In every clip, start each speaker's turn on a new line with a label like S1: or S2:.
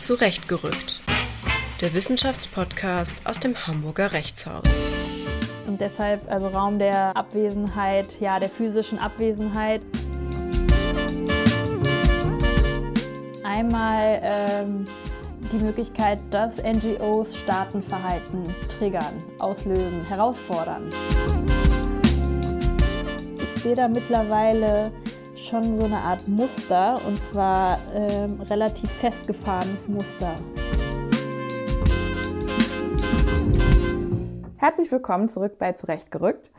S1: Zurechtgerückt. Der Wissenschaftspodcast aus dem Hamburger Rechtshaus.
S2: Und deshalb also Raum der Abwesenheit, ja, der physischen Abwesenheit. Einmal ähm, die Möglichkeit, dass NGOs Staatenverhalten triggern, auslösen, herausfordern. Ich sehe da mittlerweile schon so eine Art Muster und zwar ähm, relativ festgefahrenes Muster.
S3: Herzlich willkommen zurück bei Zurechtgerückt.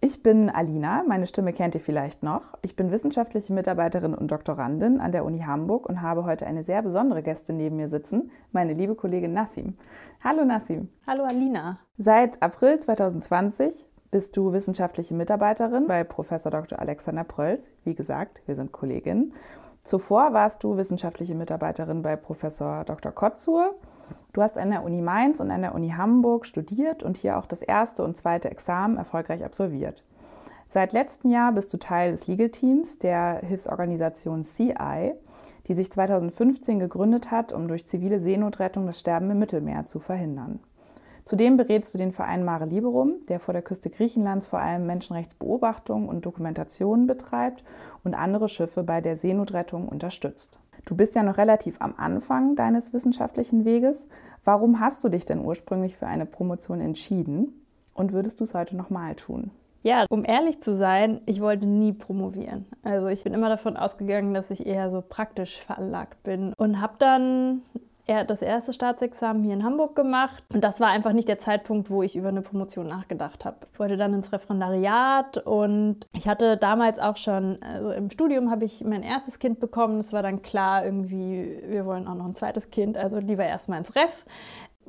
S3: Ich bin Alina, meine Stimme kennt ihr vielleicht noch. Ich bin wissenschaftliche Mitarbeiterin und Doktorandin an der Uni Hamburg und habe heute eine sehr besondere Gästin neben mir sitzen, meine liebe Kollegin Nassim. Hallo Nassim.
S2: Hallo Alina.
S3: Seit April 2020 bist du wissenschaftliche Mitarbeiterin bei Professor Dr. Alexander Prölz. Wie gesagt, wir sind Kolleginnen. Zuvor warst du wissenschaftliche Mitarbeiterin bei Professor Dr. Kotzur. Du hast an der Uni Mainz und an der Uni Hamburg studiert und hier auch das erste und zweite Examen erfolgreich absolviert. Seit letztem Jahr bist du Teil des Legal Teams der Hilfsorganisation CI, die sich 2015 gegründet hat, um durch zivile Seenotrettung das Sterben im Mittelmeer zu verhindern. Zudem berätst du den Verein Mare Liberum, der vor der Küste Griechenlands vor allem Menschenrechtsbeobachtung und Dokumentationen betreibt und andere Schiffe bei der Seenotrettung unterstützt. Du bist ja noch relativ am Anfang deines wissenschaftlichen Weges. Warum hast du dich denn ursprünglich für eine Promotion entschieden und würdest du es heute nochmal tun?
S2: Ja, um ehrlich zu sein, ich wollte nie promovieren. Also ich bin immer davon ausgegangen, dass ich eher so praktisch veranlagt bin und habe dann das erste Staatsexamen hier in Hamburg gemacht. Und das war einfach nicht der Zeitpunkt, wo ich über eine Promotion nachgedacht habe. Ich wollte dann ins Referendariat und ich hatte damals auch schon, also im Studium habe ich mein erstes Kind bekommen. Es war dann klar, irgendwie, wir wollen auch noch ein zweites Kind, also lieber erstmal ins Ref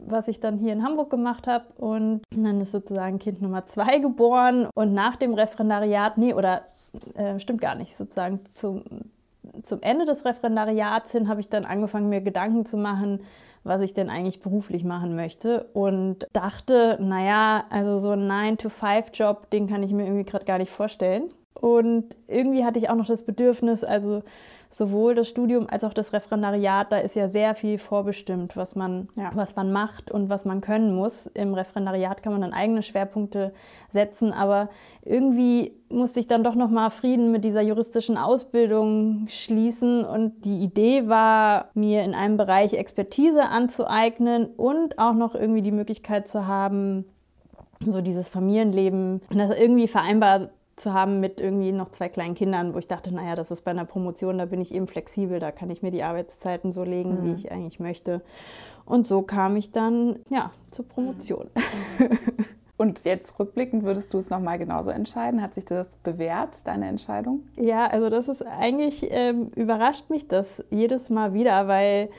S2: was ich dann hier in Hamburg gemacht habe. Und dann ist sozusagen Kind Nummer zwei geboren. Und nach dem Referendariat, nee, oder äh, stimmt gar nicht, sozusagen zum zum Ende des Referendariats hin habe ich dann angefangen, mir Gedanken zu machen, was ich denn eigentlich beruflich machen möchte und dachte, naja, also so ein 9-to-5-Job, den kann ich mir irgendwie gerade gar nicht vorstellen. Und irgendwie hatte ich auch noch das Bedürfnis, also sowohl das Studium als auch das Referendariat, da ist ja sehr viel vorbestimmt, was man, ja. was man macht und was man können muss. Im Referendariat kann man dann eigene Schwerpunkte setzen, aber irgendwie musste ich dann doch noch mal Frieden mit dieser juristischen Ausbildung schließen und die Idee war, mir in einem Bereich Expertise anzueignen und auch noch irgendwie die Möglichkeit zu haben, so dieses Familienleben, das irgendwie vereinbar zu haben mit irgendwie noch zwei kleinen Kindern, wo ich dachte, naja, das ist bei einer Promotion, da bin ich eben flexibel, da kann ich mir die Arbeitszeiten so legen, mhm. wie ich eigentlich möchte. Und so kam ich dann ja zur Promotion.
S3: Und jetzt rückblickend würdest du es nochmal genauso entscheiden? Hat sich das bewährt, deine Entscheidung?
S2: Ja, also das ist eigentlich, ähm, überrascht mich das jedes Mal wieder, weil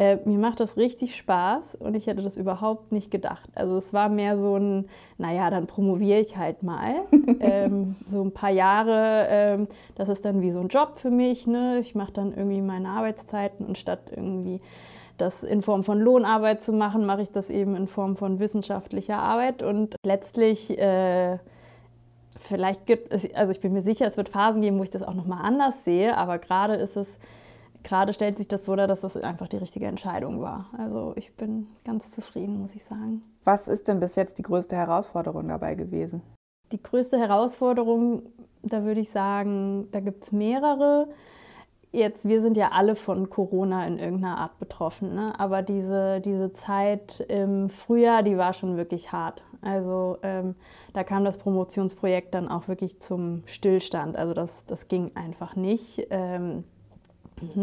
S2: äh, mir macht das richtig Spaß und ich hätte das überhaupt nicht gedacht. Also es war mehr so ein, naja, dann promoviere ich halt mal. ähm, so ein paar Jahre, ähm, das ist dann wie so ein Job für mich. Ne? Ich mache dann irgendwie meine Arbeitszeiten und statt irgendwie das in Form von Lohnarbeit zu machen, mache ich das eben in Form von wissenschaftlicher Arbeit. Und letztlich, äh, vielleicht gibt es, also ich bin mir sicher, es wird Phasen geben, wo ich das auch nochmal anders sehe, aber gerade ist es gerade stellt sich das so dar, dass das einfach die richtige Entscheidung war. Also ich bin ganz zufrieden, muss ich sagen.
S3: Was ist denn bis jetzt die größte Herausforderung dabei gewesen?
S2: Die größte Herausforderung, da würde ich sagen, da gibt es mehrere. Jetzt, wir sind ja alle von Corona in irgendeiner Art betroffen, ne? aber diese, diese Zeit im Frühjahr, die war schon wirklich hart. Also ähm, da kam das Promotionsprojekt dann auch wirklich zum Stillstand. Also das, das ging einfach nicht. Ähm,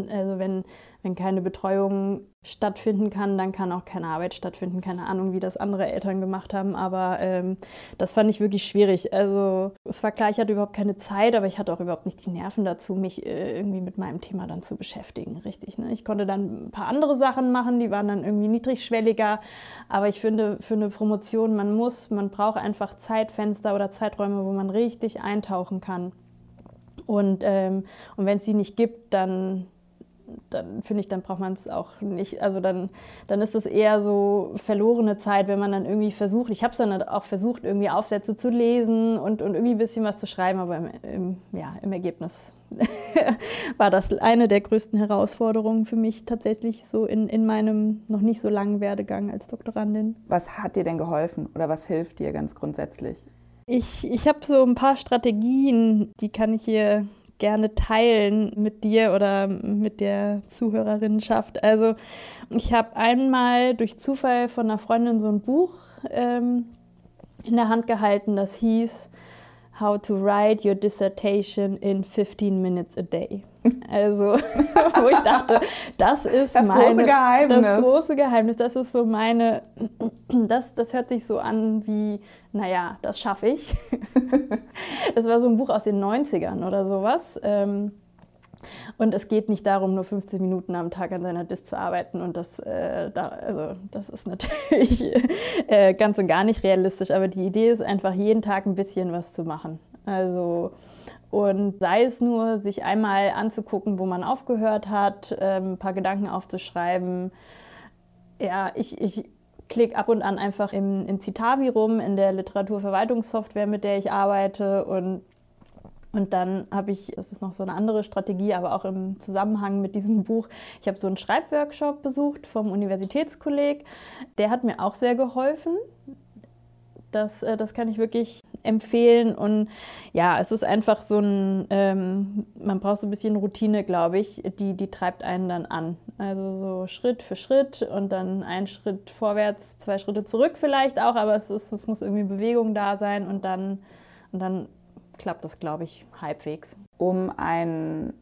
S2: also wenn, wenn keine Betreuung stattfinden kann, dann kann auch keine Arbeit stattfinden. Keine Ahnung, wie das andere Eltern gemacht haben, aber ähm, das fand ich wirklich schwierig. Also es war klar, ich hatte überhaupt keine Zeit, aber ich hatte auch überhaupt nicht die Nerven dazu, mich äh, irgendwie mit meinem Thema dann zu beschäftigen, richtig. Ne? Ich konnte dann ein paar andere Sachen machen, die waren dann irgendwie niedrigschwelliger, aber ich finde, für eine Promotion, man muss, man braucht einfach Zeitfenster oder Zeiträume, wo man richtig eintauchen kann. Und, ähm, und wenn es die nicht gibt, dann dann finde ich, dann braucht man es auch nicht. Also dann, dann ist es eher so verlorene Zeit, wenn man dann irgendwie versucht, ich habe es dann auch versucht, irgendwie Aufsätze zu lesen und, und irgendwie ein bisschen was zu schreiben, aber im, im ja, im Ergebnis war das eine der größten Herausforderungen für mich tatsächlich so in, in meinem noch nicht so langen Werdegang als Doktorandin.
S3: Was hat dir denn geholfen oder was hilft dir ganz grundsätzlich?
S2: Ich, ich habe so ein paar Strategien, die kann ich hier gerne teilen mit dir oder mit der Zuhörerinnenschaft. Also ich habe einmal durch Zufall von einer Freundin so ein Buch ähm, in der Hand gehalten, das hieß How to Write Your Dissertation in 15 Minutes a Day. Also, wo ich dachte, das ist
S3: das
S2: meine,
S3: große Geheimnis.
S2: Das große Geheimnis, das ist so meine, das, das hört sich so an wie, naja, das schaffe ich. Das war so ein Buch aus den 90ern oder sowas. Ähm, und es geht nicht darum, nur 15 Minuten am Tag an seiner Disk zu arbeiten. Und das, äh, da, also, das ist natürlich äh, ganz und gar nicht realistisch. Aber die Idee ist einfach, jeden Tag ein bisschen was zu machen. Also, und sei es nur, sich einmal anzugucken, wo man aufgehört hat, äh, ein paar Gedanken aufzuschreiben. Ja, ich, ich klicke ab und an einfach im, in Citavi rum, in der Literaturverwaltungssoftware, mit der ich arbeite. Und und dann habe ich, das ist noch so eine andere Strategie, aber auch im Zusammenhang mit diesem Buch, ich habe so einen Schreibworkshop besucht vom Universitätskolleg. Der hat mir auch sehr geholfen. Das, äh, das kann ich wirklich empfehlen. Und ja, es ist einfach so ein, ähm, man braucht so ein bisschen Routine, glaube ich, die, die treibt einen dann an. Also so Schritt für Schritt und dann ein Schritt vorwärts, zwei Schritte zurück vielleicht auch, aber es, ist, es muss irgendwie Bewegung da sein und dann, und dann klappt das, glaube ich, halbwegs.
S3: Um ein,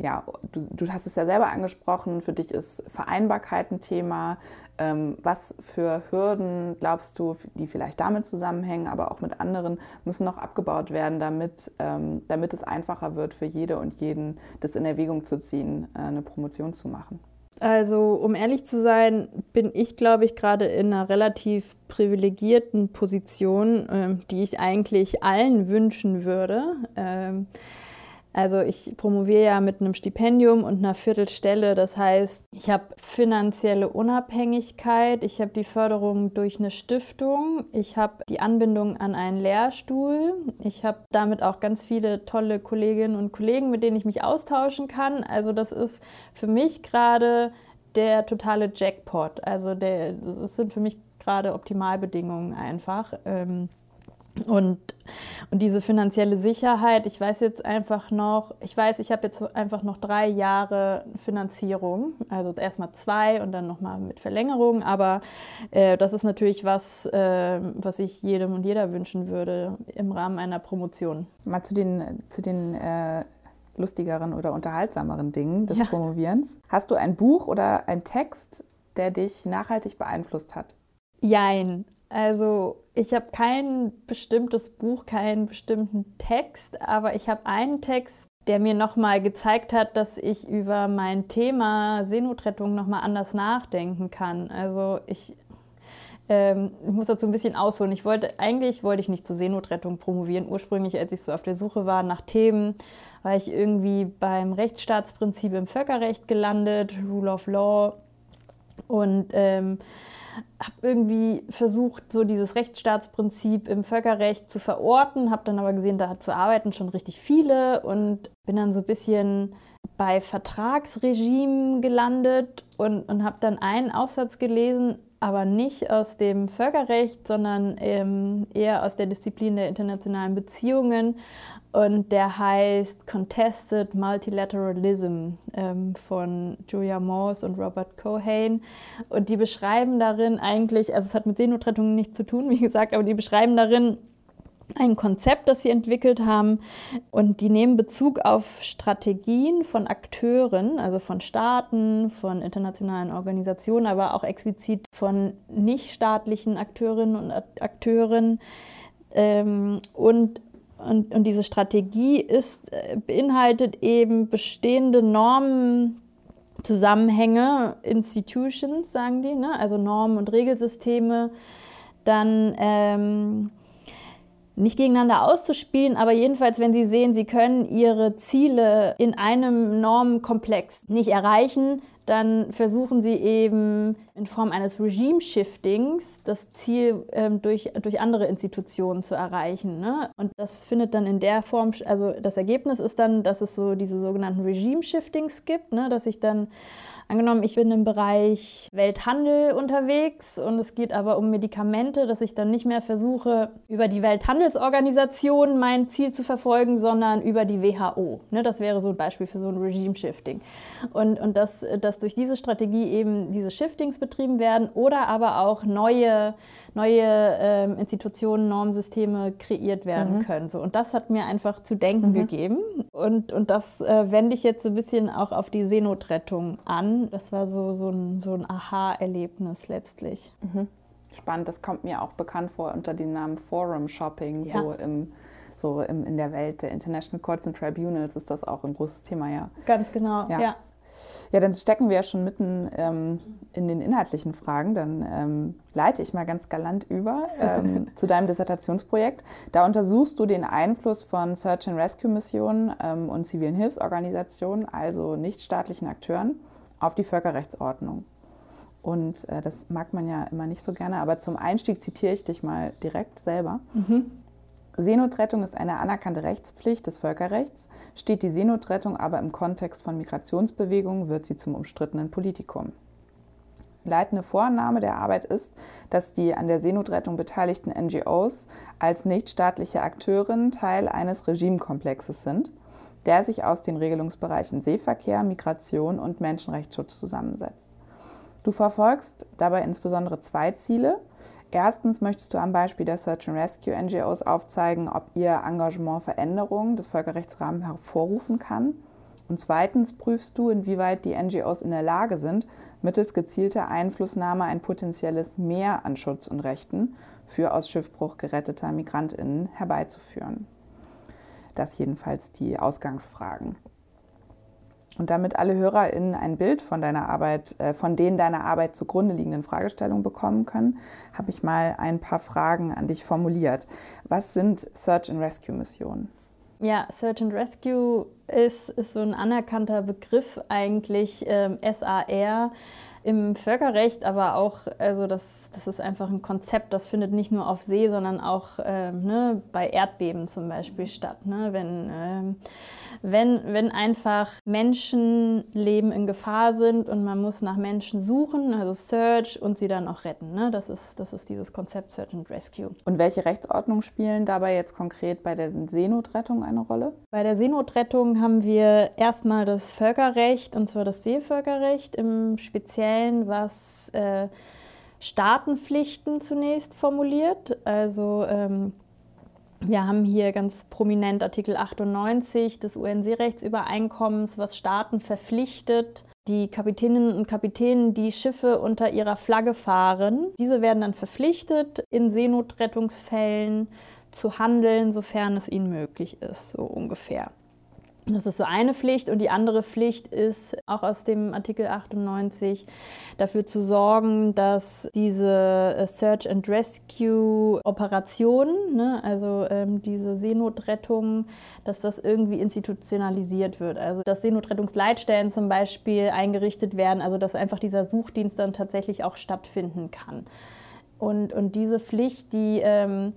S3: ja, du, du hast es ja selber angesprochen, für dich ist Vereinbarkeit ein Thema. Ähm, was für Hürden glaubst du, die vielleicht damit zusammenhängen, aber auch mit anderen, müssen noch abgebaut werden, damit, ähm, damit es einfacher wird für jede und jeden, das in Erwägung zu ziehen, äh, eine Promotion zu machen?
S2: Also, um ehrlich zu sein, bin ich, glaube ich, gerade in einer relativ privilegierten Position, ähm, die ich eigentlich allen wünschen würde. Also ich promoviere ja mit einem Stipendium und einer Viertelstelle. Das heißt, ich habe finanzielle Unabhängigkeit, ich habe die Förderung durch eine Stiftung, ich habe die Anbindung an einen Lehrstuhl, ich habe damit auch ganz viele tolle Kolleginnen und Kollegen, mit denen ich mich austauschen kann. Also das ist für mich gerade der totale Jackpot. Also der, das sind für mich gerade Optimalbedingungen einfach. Ähm, und, und diese finanzielle Sicherheit, ich weiß jetzt einfach noch, ich weiß, ich habe jetzt einfach noch drei Jahre Finanzierung, also erstmal zwei und dann nochmal mit Verlängerung, aber äh, das ist natürlich was, äh, was ich jedem und jeder wünschen würde im Rahmen einer Promotion.
S3: Mal zu den, zu den äh, lustigeren oder unterhaltsameren Dingen des ja. Promovierens. Hast du ein Buch oder einen Text, der dich nachhaltig beeinflusst hat?
S2: Jein. Also ich habe kein bestimmtes Buch, keinen bestimmten Text, aber ich habe einen Text, der mir nochmal gezeigt hat, dass ich über mein Thema Seenotrettung nochmal anders nachdenken kann. Also ich, ähm, ich muss dazu ein bisschen ausholen. Ich wollte, eigentlich wollte ich nicht zur Seenotrettung promovieren. Ursprünglich, als ich so auf der Suche war nach Themen, war ich irgendwie beim Rechtsstaatsprinzip im Völkerrecht gelandet, Rule of Law. Und ähm, habe irgendwie versucht, so dieses Rechtsstaatsprinzip im Völkerrecht zu verorten, habe dann aber gesehen, da zu arbeiten schon richtig viele und bin dann so ein bisschen bei Vertragsregimen gelandet und, und habe dann einen Aufsatz gelesen, aber nicht aus dem Völkerrecht, sondern ähm, eher aus der Disziplin der internationalen Beziehungen und der heißt Contested Multilateralism ähm, von Julia Morse und Robert Cohane. Und die beschreiben darin eigentlich, also es hat mit Seenotrettung nichts zu tun, wie gesagt, aber die beschreiben darin ein Konzept, das sie entwickelt haben. Und die nehmen Bezug auf Strategien von Akteuren, also von Staaten, von internationalen Organisationen, aber auch explizit von nichtstaatlichen Akteurinnen und Akteuren. Ähm, und und, und diese Strategie ist, äh, beinhaltet eben bestehende Normen, Zusammenhänge, Institutions, sagen die, ne? also Normen und Regelsysteme, dann ähm, nicht gegeneinander auszuspielen, aber jedenfalls, wenn sie sehen, sie können ihre Ziele in einem Normenkomplex nicht erreichen, dann versuchen sie eben in Form eines Regime-Shiftings das Ziel ähm, durch, durch andere Institutionen zu erreichen. Ne? Und das findet dann in der Form, also das Ergebnis ist dann, dass es so diese sogenannten Regime-Shiftings gibt, ne? dass ich dann Angenommen, ich bin im Bereich Welthandel unterwegs und es geht aber um Medikamente, dass ich dann nicht mehr versuche, über die Welthandelsorganisation mein Ziel zu verfolgen, sondern über die WHO. Ne, das wäre so ein Beispiel für so ein Regime-Shifting. Und, und dass, dass durch diese Strategie eben diese Shiftings betrieben werden oder aber auch neue neue ähm, Institutionen, Normsysteme kreiert werden mhm. können. So. Und das hat mir einfach zu denken mhm. gegeben. Und, und das äh, wende ich jetzt so ein bisschen auch auf die Seenotrettung an. Das war so, so ein, so ein Aha-Erlebnis letztlich.
S3: Mhm. Spannend, das kommt mir auch bekannt vor unter dem Namen Forum Shopping, ja. so im so im, in der Welt der International Courts and Tribunals ist das auch ein großes Thema, ja.
S2: Ganz genau, ja. ja.
S3: Ja, dann stecken wir ja schon mitten ähm, in den inhaltlichen Fragen. Dann ähm, leite ich mal ganz galant über ähm, zu deinem Dissertationsprojekt. Da untersuchst du den Einfluss von Search and Rescue Missionen ähm, und zivilen Hilfsorganisationen, also nichtstaatlichen Akteuren, auf die Völkerrechtsordnung. Und äh, das mag man ja immer nicht so gerne, aber zum Einstieg zitiere ich dich mal direkt selber. Mhm. Seenotrettung ist eine anerkannte Rechtspflicht des Völkerrechts. Steht die Seenotrettung aber im Kontext von Migrationsbewegungen, wird sie zum umstrittenen Politikum. Leitende Vorannahme der Arbeit ist, dass die an der Seenotrettung beteiligten NGOs als nichtstaatliche Akteurinnen Teil eines Regimekomplexes sind, der sich aus den Regelungsbereichen Seeverkehr, Migration und Menschenrechtsschutz zusammensetzt. Du verfolgst dabei insbesondere zwei Ziele. Erstens möchtest du am Beispiel der Search and Rescue NGOs aufzeigen, ob ihr Engagement Veränderungen des Völkerrechtsrahmens hervorrufen kann. Und zweitens prüfst du, inwieweit die NGOs in der Lage sind, mittels gezielter Einflussnahme ein potenzielles Mehr an Schutz und Rechten für aus Schiffbruch geretteter Migrantinnen herbeizuführen. Das jedenfalls die Ausgangsfragen. Und damit alle HörerInnen ein Bild von deiner Arbeit, äh, von denen deiner Arbeit zugrunde liegenden Fragestellungen bekommen können, habe ich mal ein paar Fragen an dich formuliert. Was sind Search and Rescue Missionen?
S2: Ja, Search and Rescue ist, ist so ein anerkannter Begriff eigentlich, ähm, SAR im Völkerrecht, aber auch, also das, das ist einfach ein Konzept, das findet nicht nur auf See, sondern auch ähm, ne, bei Erdbeben zum Beispiel statt. Ne? Wenn ähm, wenn, wenn einfach Menschenleben in Gefahr sind und man muss nach Menschen suchen, also Search und sie dann auch retten. Ne? Das, ist, das ist dieses Konzept Search and Rescue.
S3: Und welche Rechtsordnungen spielen dabei jetzt konkret bei der Seenotrettung eine Rolle?
S2: Bei der Seenotrettung haben wir erstmal das Völkerrecht, und zwar das Seevölkerrecht im Speziellen, was äh, Staatenpflichten zunächst formuliert. Also ähm, wir haben hier ganz prominent Artikel 98 des UN-Seerechtsübereinkommens, was Staaten verpflichtet, die Kapitäninnen und Kapitäne, die Schiffe unter ihrer Flagge fahren, diese werden dann verpflichtet, in Seenotrettungsfällen zu handeln, sofern es ihnen möglich ist, so ungefähr. Das ist so eine Pflicht und die andere Pflicht ist auch aus dem Artikel 98 dafür zu sorgen, dass diese äh, Search and Rescue Operationen, ne, also ähm, diese Seenotrettung, dass das irgendwie institutionalisiert wird. Also dass Seenotrettungsleitstellen zum Beispiel eingerichtet werden, also dass einfach dieser Suchdienst dann tatsächlich auch stattfinden kann. Und, und diese Pflicht, die ähm,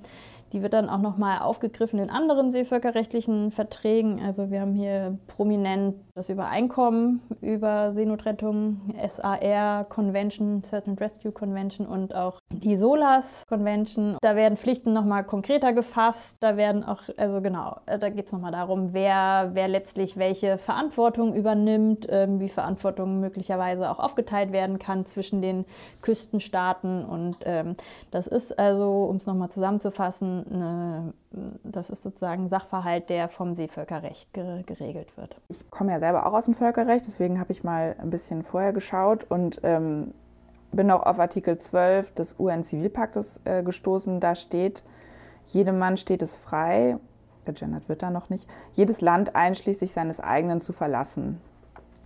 S2: die wird dann auch nochmal aufgegriffen in anderen seevölkerrechtlichen Verträgen. Also wir haben hier prominent das Übereinkommen über Seenotrettung, SAR Convention, Search and Rescue Convention und auch die SOLAS Convention. Da werden Pflichten nochmal konkreter gefasst. Da werden auch, also genau, da geht es nochmal darum, wer, wer letztlich welche Verantwortung übernimmt, ähm, wie Verantwortung möglicherweise auch aufgeteilt werden kann zwischen den Küstenstaaten. Und ähm, das ist also, um es nochmal zusammenzufassen, eine, das ist sozusagen Sachverhalt, der vom Seevölkerrecht geregelt wird.
S3: Ich komme ja selber auch aus dem Völkerrecht, deswegen habe ich mal ein bisschen vorher geschaut und ähm, bin auch auf Artikel 12 des UN-Zivilpaktes äh, gestoßen. Da steht, jedem Mann steht es frei, gegendert wird da noch nicht, jedes Land einschließlich seines eigenen zu verlassen.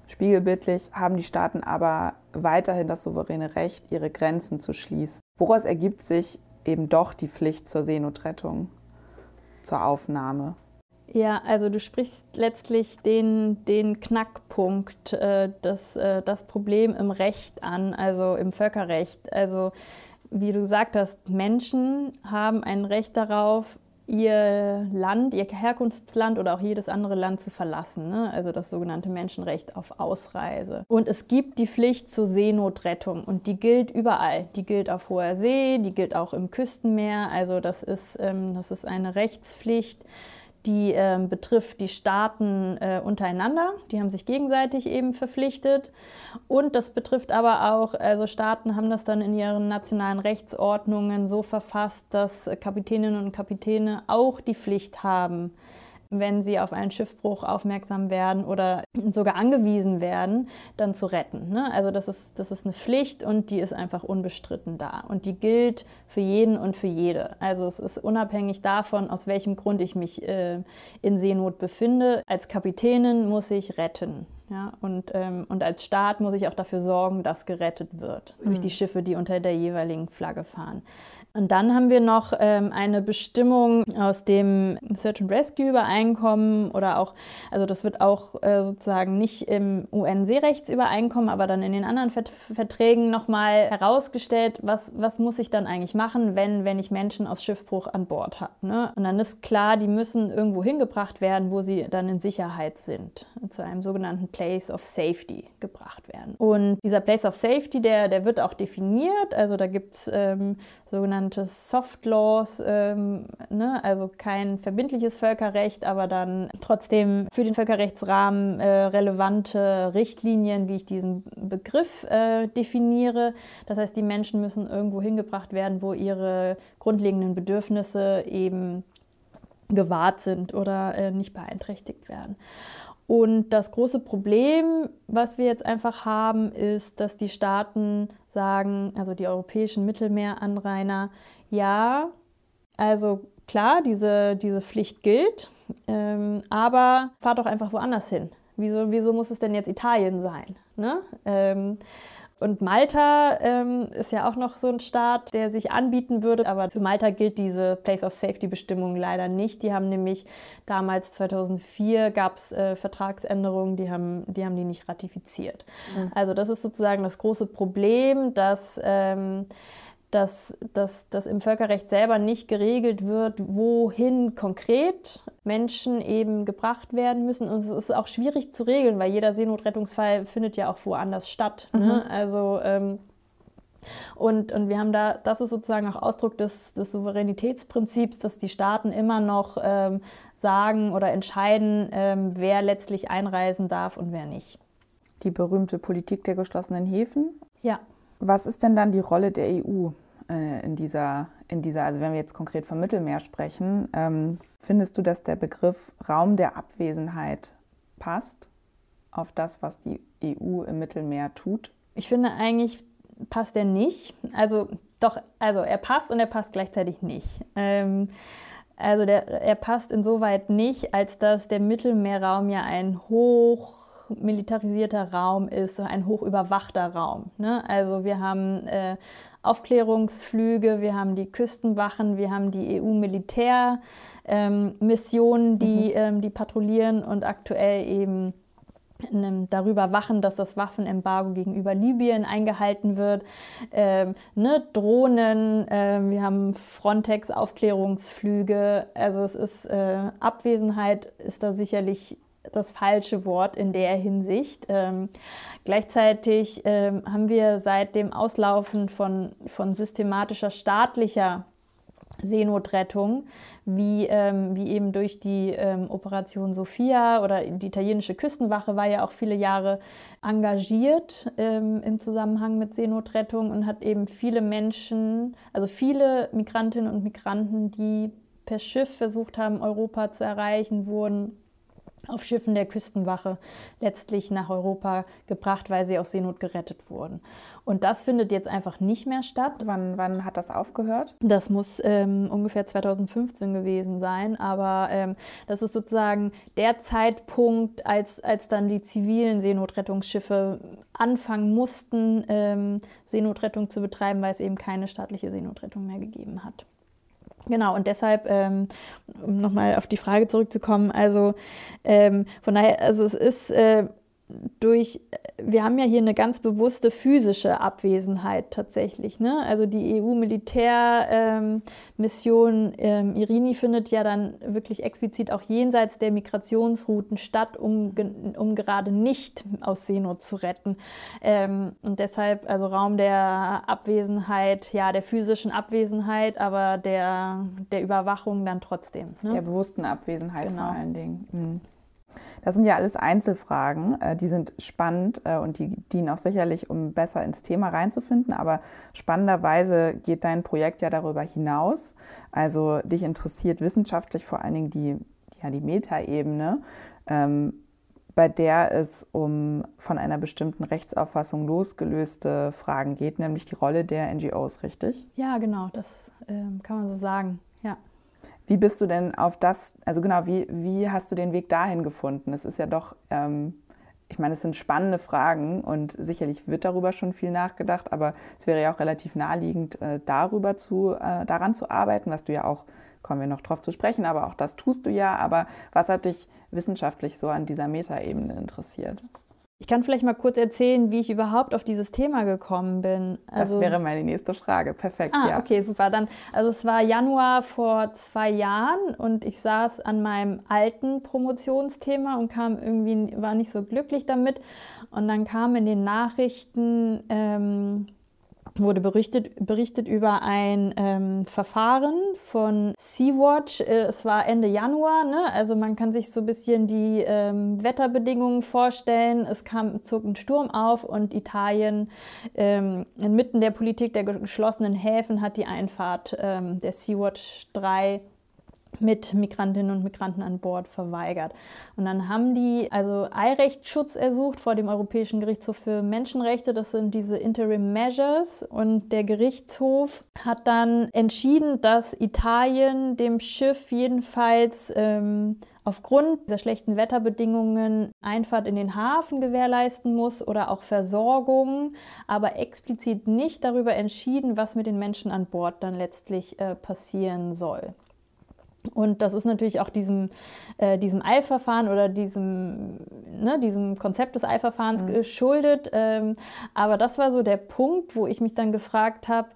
S3: Spiegelbildlich haben die Staaten aber weiterhin das souveräne Recht, ihre Grenzen zu schließen. Woraus ergibt sich eben doch die Pflicht zur Seenotrettung. zur Aufnahme?
S2: Ja, also du sprichst letztlich den, den Knackpunkt, äh, das, äh, das Problem im Recht an, also im Völkerrecht. Also wie du gesagt hast, Menschen haben ein Recht darauf, ihr Land, ihr Herkunftsland oder auch jedes andere Land zu verlassen. Ne? Also das sogenannte Menschenrecht auf Ausreise. Und es gibt die Pflicht zur Seenotrettung und die gilt überall. Die gilt auf hoher See, die gilt auch im Küstenmeer. Also das ist, ähm, das ist eine Rechtspflicht die äh, betrifft die Staaten äh, untereinander. Die haben sich gegenseitig eben verpflichtet. Und das betrifft aber auch, also Staaten haben das dann in ihren nationalen Rechtsordnungen so verfasst, dass Kapitäninnen und Kapitäne auch die Pflicht haben, wenn sie auf einen Schiffbruch aufmerksam werden oder sogar angewiesen werden, dann zu retten. Ne? Also das ist, das ist eine Pflicht und die ist einfach unbestritten da. Und die gilt für jeden und für jede. Also es ist unabhängig davon, aus welchem Grund ich mich äh, in Seenot befinde. Als Kapitänin muss ich retten. Ja, und, ähm, und als Staat muss ich auch dafür sorgen, dass gerettet wird mhm. durch die Schiffe, die unter der jeweiligen Flagge fahren. Und dann haben wir noch ähm, eine Bestimmung aus dem Search and Rescue Übereinkommen oder auch, also das wird auch äh, sozusagen nicht im UN-Seerechtsübereinkommen, aber dann in den anderen Vert Verträgen nochmal herausgestellt, was, was muss ich dann eigentlich machen, wenn, wenn ich Menschen aus Schiffbruch an Bord habe. Ne? Und dann ist klar, die müssen irgendwo hingebracht werden, wo sie dann in Sicherheit sind, zu einem sogenannten Place of Safety gebracht werden. Und dieser Place of Safety, der, der wird auch definiert, also da gibt es ähm, sogenanntes Soft Laws, ähm, ne? also kein verbindliches Völkerrecht, aber dann trotzdem für den Völkerrechtsrahmen äh, relevante Richtlinien, wie ich diesen Begriff äh, definiere. Das heißt, die Menschen müssen irgendwo hingebracht werden, wo ihre grundlegenden Bedürfnisse eben gewahrt sind oder äh, nicht beeinträchtigt werden. Und das große Problem, was wir jetzt einfach haben, ist, dass die Staaten sagen, also die europäischen Mittelmeeranrainer, ja, also klar, diese, diese Pflicht gilt, ähm, aber fahrt doch einfach woanders hin. Wieso, wieso muss es denn jetzt Italien sein? Ne? Ähm, und Malta ähm, ist ja auch noch so ein Staat, der sich anbieten würde, aber für Malta gilt diese Place of Safety-Bestimmung leider nicht. Die haben nämlich damals 2004 gab es äh, Vertragsänderungen, die haben, die haben die nicht ratifiziert. Mhm. Also das ist sozusagen das große Problem, dass ähm, dass, dass, dass im Völkerrecht selber nicht geregelt wird, wohin konkret Menschen eben gebracht werden müssen. Und es ist auch schwierig zu regeln, weil jeder Seenotrettungsfall findet ja auch woanders statt. Ne? Mhm. Ne? Also ähm, und, und wir haben da, das ist sozusagen auch Ausdruck des, des Souveränitätsprinzips, dass die Staaten immer noch ähm, sagen oder entscheiden, ähm, wer letztlich einreisen darf und wer nicht.
S3: Die berühmte Politik der geschlossenen Häfen?
S2: Ja.
S3: Was ist denn dann die Rolle der EU äh, in dieser, in dieser, also wenn wir jetzt konkret vom Mittelmeer sprechen, ähm, findest du, dass der Begriff Raum der Abwesenheit passt auf das, was die EU im Mittelmeer tut?
S2: Ich finde eigentlich passt er nicht. Also doch, also er passt und er passt gleichzeitig nicht. Ähm, also der, er passt insoweit nicht, als dass der Mittelmeerraum ja ein hoch militarisierter Raum ist, ein hochüberwachter Raum. Ne? Also wir haben äh, Aufklärungsflüge, wir haben die Küstenwachen, wir haben die EU-Militärmissionen, ähm, die, mhm. ähm, die patrouillieren und aktuell eben darüber wachen, dass das Waffenembargo gegenüber Libyen eingehalten wird. Ähm, ne, Drohnen, äh, wir haben Frontex-Aufklärungsflüge. Also es ist äh, Abwesenheit ist da sicherlich das falsche Wort in der Hinsicht. Ähm, gleichzeitig ähm, haben wir seit dem Auslaufen von, von systematischer staatlicher Seenotrettung, wie, ähm, wie eben durch die ähm, Operation Sophia oder die italienische Küstenwache war ja auch viele Jahre engagiert ähm, im Zusammenhang mit Seenotrettung und hat eben viele Menschen, also viele Migrantinnen und Migranten, die per Schiff versucht haben, Europa zu erreichen, wurden auf Schiffen der Küstenwache letztlich nach Europa gebracht, weil sie aus Seenot gerettet wurden. Und das findet jetzt einfach nicht mehr statt.
S3: Wann, wann hat das aufgehört?
S2: Das muss ähm, ungefähr 2015 gewesen sein, aber ähm, das ist sozusagen der Zeitpunkt, als, als dann die zivilen Seenotrettungsschiffe anfangen mussten, ähm, Seenotrettung zu betreiben, weil es eben keine staatliche Seenotrettung mehr gegeben hat. Genau, und deshalb, ähm, um nochmal auf die Frage zurückzukommen, also ähm, von daher, also es ist äh, durch, wir haben ja hier eine ganz bewusste physische Abwesenheit tatsächlich. Ne? Also die EU-Militärmission ähm, ähm, Irini findet ja dann wirklich explizit auch jenseits der Migrationsrouten statt, um, um gerade nicht aus Seenot zu retten. Ähm, und deshalb also Raum der Abwesenheit, ja, der physischen Abwesenheit, aber der, der Überwachung dann trotzdem.
S3: Ne? Der bewussten Abwesenheit genau. vor allen Dingen. Mhm. Das sind ja alles Einzelfragen, äh, die sind spannend äh, und die dienen auch sicherlich, um besser ins Thema reinzufinden. Aber spannenderweise geht dein Projekt ja darüber hinaus. Also dich interessiert wissenschaftlich vor allen Dingen die, ja, die Metaebene, ähm, bei der es um von einer bestimmten Rechtsauffassung losgelöste Fragen geht, nämlich die Rolle der NGOs, richtig?
S2: Ja, genau, das ähm, kann man so sagen. Ja.
S3: Wie bist du denn auf das, also genau, wie, wie hast du den Weg dahin gefunden? Es ist ja doch, ähm, ich meine, es sind spannende Fragen und sicherlich wird darüber schon viel nachgedacht, aber es wäre ja auch relativ naheliegend, äh, darüber zu, äh, daran zu arbeiten, was du ja auch, kommen wir noch drauf zu sprechen, aber auch das tust du ja. Aber was hat dich wissenschaftlich so an dieser Metaebene interessiert?
S2: Ich kann vielleicht mal kurz erzählen, wie ich überhaupt auf dieses Thema gekommen bin.
S3: Also, das wäre meine nächste Frage. Perfekt.
S2: Ah, ja. okay, super. Dann, also es war Januar vor zwei Jahren und ich saß an meinem alten Promotionsthema und kam irgendwie, war nicht so glücklich damit. Und dann kam in den Nachrichten ähm, wurde berichtet, berichtet über ein ähm, Verfahren von Sea-Watch. Äh, es war Ende Januar, ne? also man kann sich so ein bisschen die ähm, Wetterbedingungen vorstellen. Es kam, zog ein Sturm auf und Italien ähm, inmitten der Politik der geschlossenen Häfen hat die Einfahrt ähm, der Sea-Watch 3 mit Migrantinnen und Migranten an Bord verweigert. Und dann haben die also Eirechtsschutz ersucht vor dem Europäischen Gerichtshof für Menschenrechte. Das sind diese Interim Measures. Und der Gerichtshof hat dann entschieden, dass Italien dem Schiff jedenfalls ähm, aufgrund dieser schlechten Wetterbedingungen Einfahrt in den Hafen gewährleisten muss oder auch Versorgung, aber explizit nicht darüber entschieden, was mit den Menschen an Bord dann letztlich äh, passieren soll. Und das ist natürlich auch diesem, äh, diesem Eilverfahren oder diesem, ne, diesem Konzept des Eilverfahrens mhm. geschuldet. Ähm, aber das war so der Punkt, wo ich mich dann gefragt habe,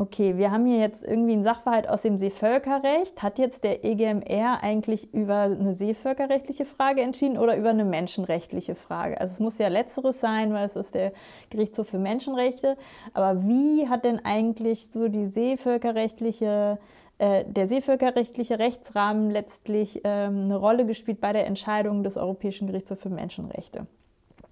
S2: okay, wir haben hier jetzt irgendwie einen Sachverhalt aus dem Seevölkerrecht. Hat jetzt der EGMR eigentlich über eine seevölkerrechtliche Frage entschieden oder über eine menschenrechtliche Frage? Also es muss ja letzteres sein, weil es ist der Gerichtshof für Menschenrechte. Aber wie hat denn eigentlich so die seevölkerrechtliche der seevölkerrechtliche Rechtsrahmen letztlich ähm, eine Rolle gespielt bei der Entscheidung des Europäischen Gerichtshofs für Menschenrechte.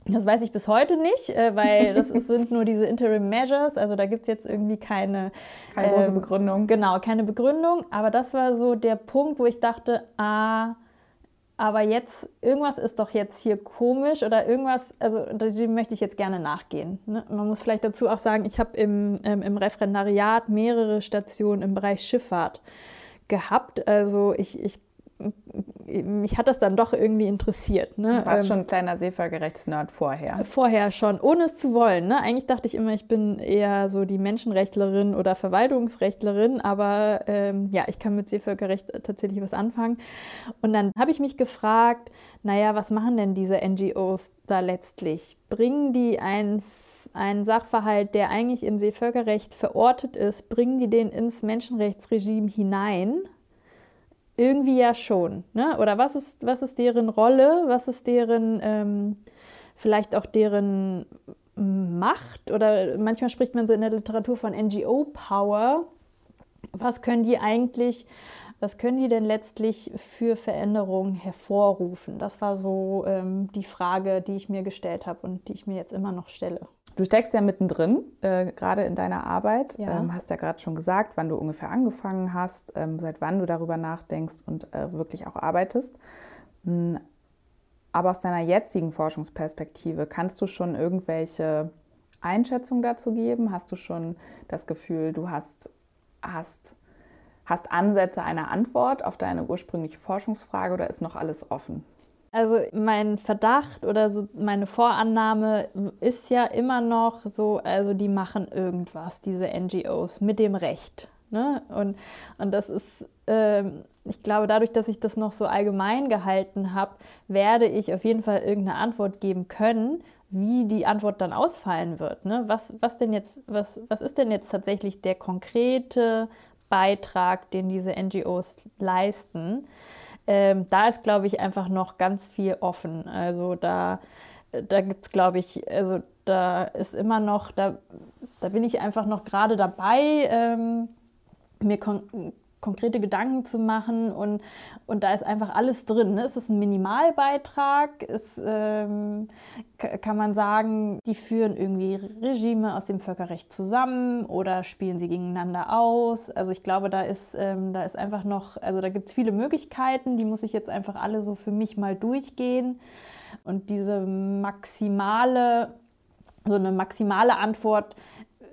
S2: Das weiß ich bis heute nicht, äh, weil das sind nur diese Interim Measures, also da gibt es jetzt irgendwie keine,
S3: keine große ähm, Begründung.
S2: Genau, keine Begründung, aber das war so der Punkt, wo ich dachte, ah, aber jetzt, irgendwas ist doch jetzt hier komisch oder irgendwas, also dem möchte ich jetzt gerne nachgehen. Ne? Man muss vielleicht dazu auch sagen, ich habe im, ähm, im Referendariat mehrere Stationen im Bereich Schifffahrt gehabt. Also ich, ich mich hat das dann doch irgendwie interessiert. Ne?
S3: Du warst ähm, schon ein kleiner Seevölkerrechtsnerd vorher.
S2: Vorher schon, ohne es zu wollen. Ne? Eigentlich dachte ich immer, ich bin eher so die Menschenrechtlerin oder Verwaltungsrechtlerin, aber ähm, ja, ich kann mit Seevölkerrecht tatsächlich was anfangen. Und dann habe ich mich gefragt, naja, was machen denn diese NGOs da letztlich? Bringen die einen einen Sachverhalt, der eigentlich im Seevölkerrecht verortet ist, bringen die den ins Menschenrechtsregime hinein? Irgendwie ja schon. Ne? Oder was ist, was ist deren Rolle? Was ist deren, ähm, vielleicht auch deren Macht? Oder manchmal spricht man so in der Literatur von NGO-Power. Was können die eigentlich, was können die denn letztlich für Veränderungen hervorrufen? Das war so ähm, die Frage, die ich mir gestellt habe und die ich mir jetzt immer noch stelle.
S3: Du steckst ja mittendrin, äh, gerade in deiner Arbeit. Ja. Ähm, hast ja gerade schon gesagt, wann du ungefähr angefangen hast, ähm, seit wann du darüber nachdenkst und äh, wirklich auch arbeitest. Hm, aber aus deiner jetzigen Forschungsperspektive, kannst du schon irgendwelche Einschätzungen dazu geben? Hast du schon das Gefühl, du hast, hast, hast Ansätze einer Antwort auf deine ursprüngliche Forschungsfrage oder ist noch alles offen?
S2: Also mein Verdacht oder so meine Vorannahme ist ja immer noch so, also die machen irgendwas, diese NGOs, mit dem Recht. Ne? Und, und das ist, ähm, ich glaube, dadurch, dass ich das noch so allgemein gehalten habe, werde ich auf jeden Fall irgendeine Antwort geben können. Wie die Antwort dann ausfallen wird. Ne? Was, was, denn jetzt, was, was ist denn jetzt tatsächlich der konkrete Beitrag, den diese NGOs leisten? Ähm, da ist, glaube ich, einfach noch ganz viel offen. Also da, da gibt es, glaube ich, also da ist immer noch, da, da bin ich einfach noch gerade dabei, ähm, mir konkrete Gedanken zu machen und, und da ist einfach alles drin. Ne? Es ist ein Minimalbeitrag, es ähm, kann man sagen, die führen irgendwie Regime aus dem Völkerrecht zusammen oder spielen sie gegeneinander aus. Also ich glaube, da ist, ähm, da ist einfach noch, also da gibt es viele Möglichkeiten, die muss ich jetzt einfach alle so für mich mal durchgehen. Und diese maximale, so eine maximale Antwort,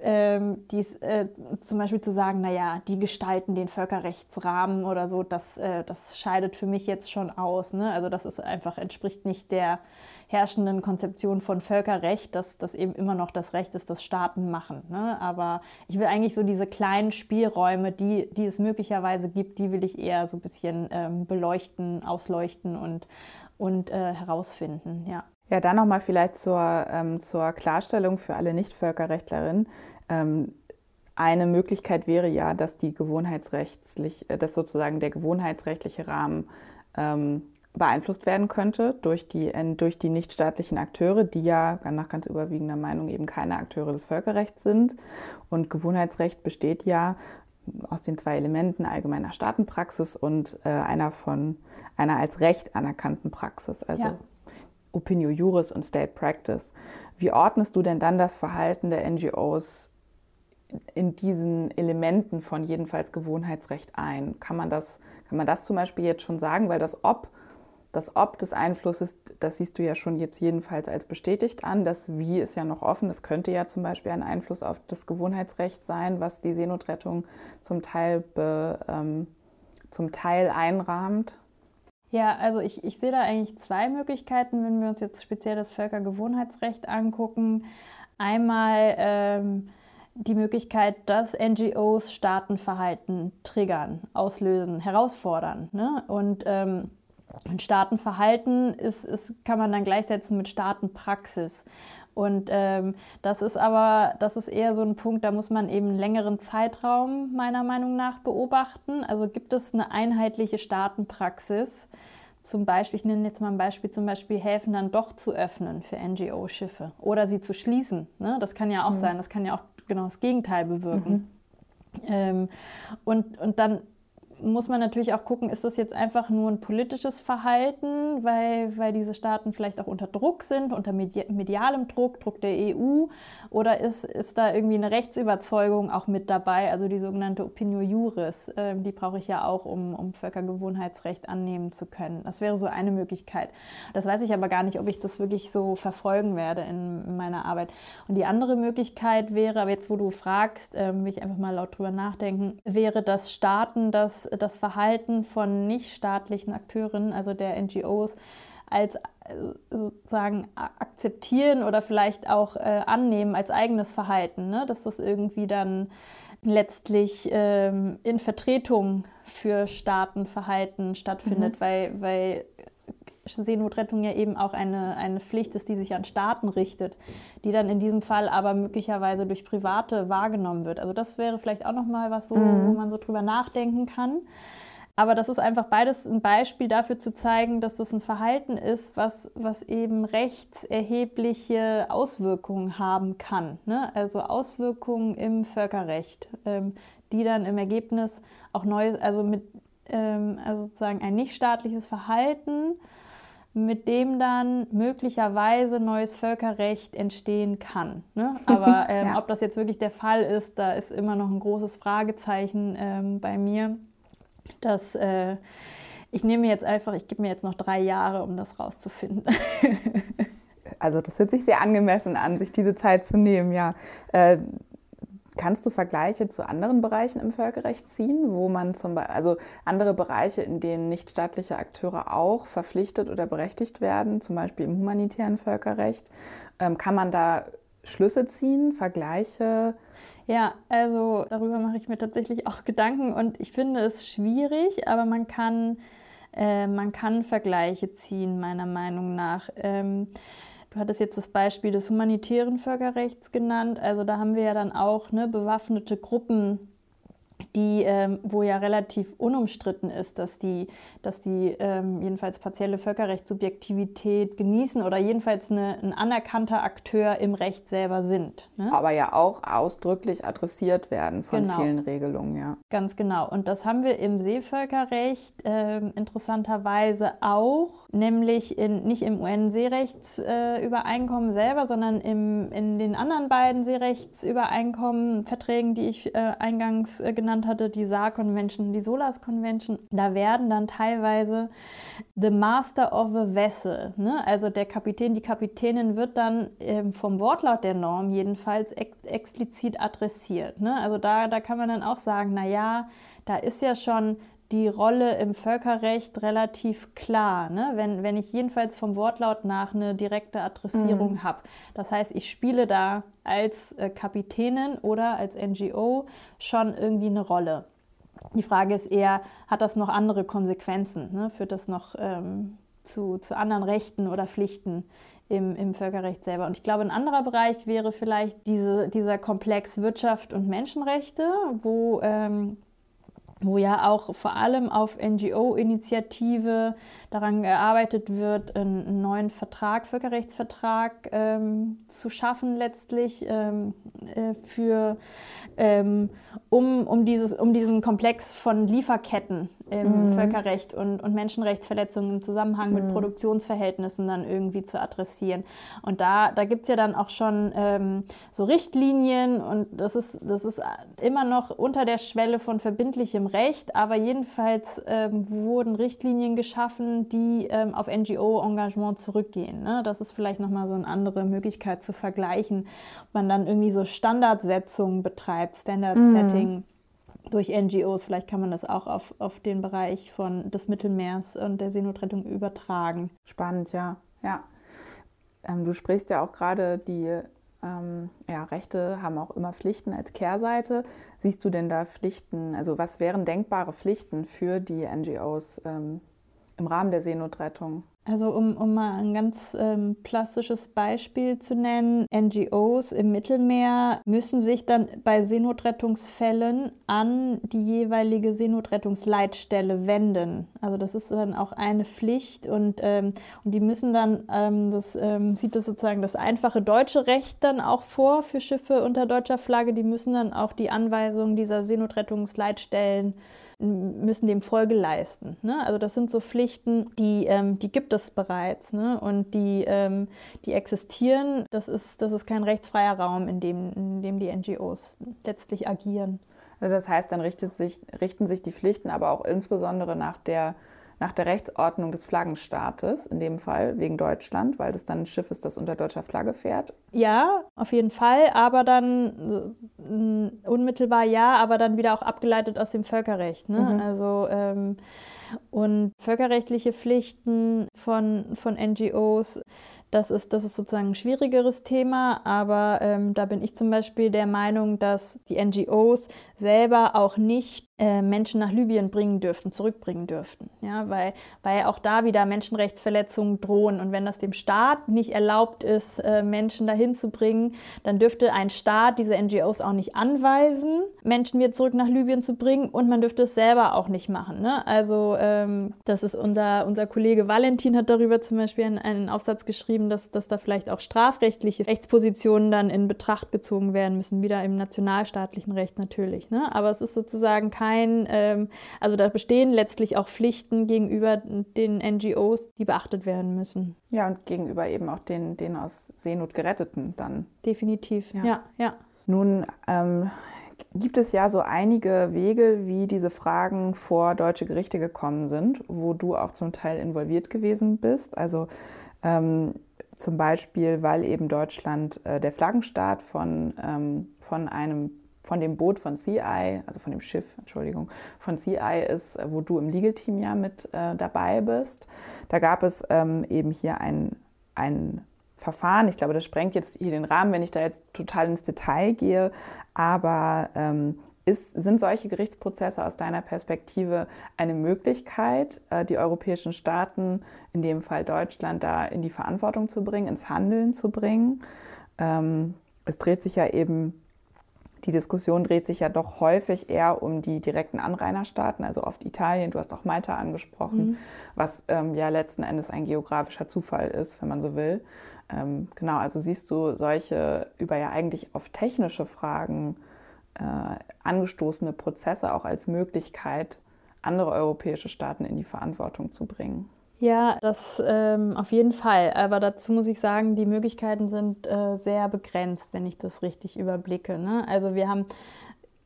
S2: ähm, dies, äh, zum Beispiel zu sagen, naja, die gestalten den Völkerrechtsrahmen oder so, das, äh, das scheidet für mich jetzt schon aus. Ne? Also das ist einfach, entspricht nicht der herrschenden Konzeption von Völkerrecht, dass das eben immer noch das Recht ist, das Staaten machen. Ne? Aber ich will eigentlich so diese kleinen Spielräume, die, die es möglicherweise gibt, die will ich eher so ein bisschen ähm, beleuchten, ausleuchten und, und äh, herausfinden. Ja.
S3: Ja, dann nochmal vielleicht zur, ähm, zur Klarstellung für alle Nicht-Völkerrechtlerinnen. Ähm, eine Möglichkeit wäre ja, dass die gewohnheitsrechtlich, äh, dass sozusagen der gewohnheitsrechtliche Rahmen ähm, beeinflusst werden könnte durch die, durch die nichtstaatlichen Akteure, die ja nach ganz überwiegender Meinung eben keine Akteure des Völkerrechts sind. Und Gewohnheitsrecht besteht ja aus den zwei Elementen allgemeiner Staatenpraxis und äh, einer von einer als Recht anerkannten Praxis. Also ja. Opinio Juris und State Practice. Wie ordnest du denn dann das Verhalten der NGOs in diesen Elementen von jedenfalls Gewohnheitsrecht ein? Kann man das, kann man das zum Beispiel jetzt schon sagen? Weil das Ob, das Ob des Einflusses, das siehst du ja schon jetzt jedenfalls als bestätigt an. Das Wie ist ja noch offen. Das könnte ja zum Beispiel ein Einfluss auf das Gewohnheitsrecht sein, was die Seenotrettung zum Teil, be, ähm, zum Teil einrahmt.
S2: Ja, also ich, ich sehe da eigentlich zwei Möglichkeiten, wenn wir uns jetzt speziell das Völkergewohnheitsrecht angucken. Einmal ähm, die Möglichkeit, dass NGOs Staatenverhalten triggern, auslösen, herausfordern. Ne? Und ähm, Staatenverhalten ist, ist, kann man dann gleichsetzen mit Staatenpraxis. Und ähm, das ist aber, das ist eher so ein Punkt, da muss man eben einen längeren Zeitraum meiner Meinung nach beobachten. Also gibt es eine einheitliche Staatenpraxis, zum Beispiel, ich nenne jetzt mal ein Beispiel, zum Beispiel Häfen dann doch zu öffnen für NGO-Schiffe oder sie zu schließen. Ne? Das kann ja auch mhm. sein, das kann ja auch genau das Gegenteil bewirken. Mhm. Ähm, und, und dann muss man natürlich auch gucken, ist das jetzt einfach nur ein politisches Verhalten, weil, weil diese Staaten vielleicht auch unter Druck sind, unter medialem Druck, Druck der EU, oder ist, ist da irgendwie eine Rechtsüberzeugung auch mit dabei, also die sogenannte Opinio Juris, äh, die brauche ich ja auch, um, um Völkergewohnheitsrecht annehmen zu können. Das wäre so eine Möglichkeit. Das weiß ich aber gar nicht, ob ich das wirklich so verfolgen werde in, in meiner Arbeit. Und die andere Möglichkeit wäre, aber jetzt wo du fragst, äh, will ich einfach mal laut drüber nachdenken, wäre, dass Staaten das das, Verhalten von nichtstaatlichen Akteuren, also der NGOs, als äh, sozusagen akzeptieren oder vielleicht auch äh, annehmen als eigenes Verhalten, ne? dass das irgendwie dann letztlich ähm, in Vertretung für Staatenverhalten stattfindet, mhm. weil, weil Seenotrettung ja eben auch eine, eine Pflicht ist, die sich an Staaten richtet, die dann in diesem Fall aber möglicherweise durch Private wahrgenommen wird. Also das wäre vielleicht auch nochmal was, wo, mhm. wo man so drüber nachdenken kann. Aber das ist einfach beides ein Beispiel dafür zu zeigen, dass das ein Verhalten ist, was, was eben rechtserhebliche Auswirkungen haben kann. Ne? Also Auswirkungen im Völkerrecht, ähm, die dann im Ergebnis auch neu, also mit ähm, also sozusagen ein nichtstaatliches Verhalten mit dem dann möglicherweise neues Völkerrecht entstehen kann. Ne? Aber ähm, ja. ob das jetzt wirklich der Fall ist, da ist immer noch ein großes Fragezeichen ähm, bei mir. Dass, äh, ich nehme jetzt einfach, ich gebe mir jetzt noch drei Jahre, um das rauszufinden.
S3: also das hört sich sehr angemessen an, sich diese Zeit zu nehmen, ja. Äh, Kannst du Vergleiche zu anderen Bereichen im Völkerrecht ziehen, wo man zum Beispiel, also andere Bereiche, in denen nichtstaatliche Akteure auch verpflichtet oder berechtigt werden, zum Beispiel im humanitären Völkerrecht, ähm, kann man da Schlüsse ziehen, Vergleiche?
S2: Ja, also darüber mache ich mir tatsächlich auch Gedanken und ich finde es schwierig, aber man kann, äh, man kann Vergleiche ziehen, meiner Meinung nach. Ähm, du hattest jetzt das Beispiel des humanitären Völkerrechts genannt. Also da haben wir ja dann auch ne, bewaffnete Gruppen die, ähm, wo ja relativ unumstritten ist, dass die, dass die ähm, jedenfalls partielle Völkerrechtssubjektivität genießen oder jedenfalls eine, ein anerkannter Akteur im Recht selber sind.
S3: Ne? Aber ja auch ausdrücklich adressiert werden von genau. vielen Regelungen, ja.
S2: Ganz genau. Und das haben wir im Seevölkerrecht äh, interessanterweise auch, nämlich in, nicht im UN-Seerechtsübereinkommen äh, selber, sondern im, in den anderen beiden Seerechtsübereinkommen, Verträgen, die ich äh, eingangs äh, genannt genannt hatte, die Saar Convention, die Solas Convention, da werden dann teilweise the Master of a Vessel, ne? also der Kapitän, die Kapitänin wird dann ähm, vom Wortlaut der Norm jedenfalls ex explizit adressiert. Ne? Also da, da kann man dann auch sagen, naja, da ist ja schon die Rolle im Völkerrecht relativ klar, ne? wenn, wenn ich jedenfalls vom Wortlaut nach eine direkte Adressierung mhm. habe. Das heißt, ich spiele da als äh, Kapitänin oder als NGO schon irgendwie eine Rolle. Die Frage ist eher, hat das noch andere Konsequenzen? Ne? Führt das noch ähm, zu, zu anderen Rechten oder Pflichten im, im Völkerrecht selber? Und ich glaube, ein anderer Bereich wäre vielleicht diese, dieser Komplex Wirtschaft und Menschenrechte, wo ähm, wo ja auch vor allem auf NGO-Initiative daran gearbeitet wird, einen neuen Vertrag, Völkerrechtsvertrag ähm, zu schaffen letztlich ähm, äh, für, ähm, um, um, dieses, um diesen Komplex von Lieferketten im mhm. Völkerrecht und, und Menschenrechtsverletzungen im Zusammenhang mhm. mit Produktionsverhältnissen dann irgendwie zu adressieren. Und da, da gibt es ja dann auch schon ähm, so Richtlinien und das ist, das ist immer noch unter der Schwelle von verbindlichem Recht, aber jedenfalls ähm, wurden Richtlinien geschaffen, die ähm, auf NGO-Engagement zurückgehen. Ne? Das ist vielleicht nochmal so eine andere Möglichkeit zu vergleichen, ob man dann irgendwie so Standardsetzungen betreibt, Standard-Setting. Mhm durch NGOs. Vielleicht kann man das auch auf, auf den Bereich von des Mittelmeers und der Seenotrettung übertragen.
S3: Spannend, ja. ja. Ähm, du sprichst ja auch gerade, die ähm, ja, Rechte haben auch immer Pflichten als Kehrseite. Siehst du denn da Pflichten, also was wären denkbare Pflichten für die NGOs ähm, im Rahmen der Seenotrettung?
S2: Also um, um mal ein ganz ähm, plastisches Beispiel zu nennen, NGOs im Mittelmeer müssen sich dann bei Seenotrettungsfällen an die jeweilige Seenotrettungsleitstelle wenden. Also das ist dann auch eine Pflicht und, ähm, und die müssen dann, ähm, das ähm, sieht das sozusagen das einfache deutsche Recht dann auch vor für Schiffe unter deutscher Flagge, die müssen dann auch die Anweisungen dieser Seenotrettungsleitstellen müssen dem Folge leisten. Ne? Also das sind so Pflichten, die, ähm, die gibt es bereits ne? und die, ähm, die existieren. Das ist, das ist kein rechtsfreier Raum, in dem, in dem die NGOs letztlich agieren.
S3: Also das heißt, dann sich, richten sich die Pflichten aber auch insbesondere nach der nach der Rechtsordnung des Flaggenstaates, in dem Fall wegen Deutschland, weil das dann ein Schiff ist, das unter deutscher Flagge fährt?
S2: Ja, auf jeden Fall, aber dann äh, unmittelbar ja, aber dann wieder auch abgeleitet aus dem Völkerrecht. Ne? Mhm. Also ähm, und völkerrechtliche Pflichten von, von NGOs das ist, das ist sozusagen ein schwierigeres Thema, aber ähm, da bin ich zum Beispiel der Meinung, dass die NGOs selber auch nicht Menschen nach Libyen bringen dürften, zurückbringen dürften. Ja, weil, weil auch da wieder Menschenrechtsverletzungen drohen. Und wenn das dem Staat nicht erlaubt ist, äh, Menschen dahin zu bringen, dann dürfte ein Staat diese NGOs auch nicht anweisen, Menschen wieder zurück nach Libyen zu bringen und man dürfte es selber auch nicht machen. Ne? Also ähm, das ist unser, unser Kollege Valentin hat darüber zum Beispiel einen, einen Aufsatz geschrieben, dass, dass da vielleicht auch strafrechtliche Rechtspositionen dann in Betracht gezogen werden müssen, wieder im nationalstaatlichen Recht natürlich. Ne? Aber es ist sozusagen kein kein, ähm, also da bestehen letztlich auch Pflichten gegenüber den NGOs, die beachtet werden müssen.
S3: Ja, und gegenüber eben auch den, den aus Seenot geretteten dann.
S2: Definitiv, ja, ja. ja.
S3: Nun ähm, gibt es ja so einige Wege, wie diese Fragen vor deutsche Gerichte gekommen sind, wo du auch zum Teil involviert gewesen bist. Also ähm, zum Beispiel, weil eben Deutschland äh, der Flaggenstaat von, ähm, von einem von dem Boot von CI, also von dem Schiff, Entschuldigung, von CI ist, wo du im Legal-Team ja mit äh, dabei bist. Da gab es ähm, eben hier ein, ein Verfahren. Ich glaube, das sprengt jetzt hier den Rahmen, wenn ich da jetzt total ins Detail gehe. Aber ähm, ist, sind solche Gerichtsprozesse aus deiner Perspektive eine Möglichkeit, äh, die europäischen Staaten, in dem Fall Deutschland, da in die Verantwortung zu bringen, ins Handeln zu bringen? Ähm, es dreht sich ja eben, die Diskussion dreht sich ja doch häufig eher um die direkten Anrainerstaaten, also oft Italien, du hast auch Malta angesprochen, mhm. was ähm, ja letzten Endes ein geografischer Zufall ist, wenn man so will. Ähm, genau, also siehst du solche über ja eigentlich auf technische Fragen äh, angestoßene Prozesse auch als Möglichkeit, andere europäische Staaten in die Verantwortung zu bringen.
S2: Ja, das ähm, auf jeden Fall. Aber dazu muss ich sagen, die Möglichkeiten sind äh, sehr begrenzt, wenn ich das richtig überblicke. Ne? Also wir haben,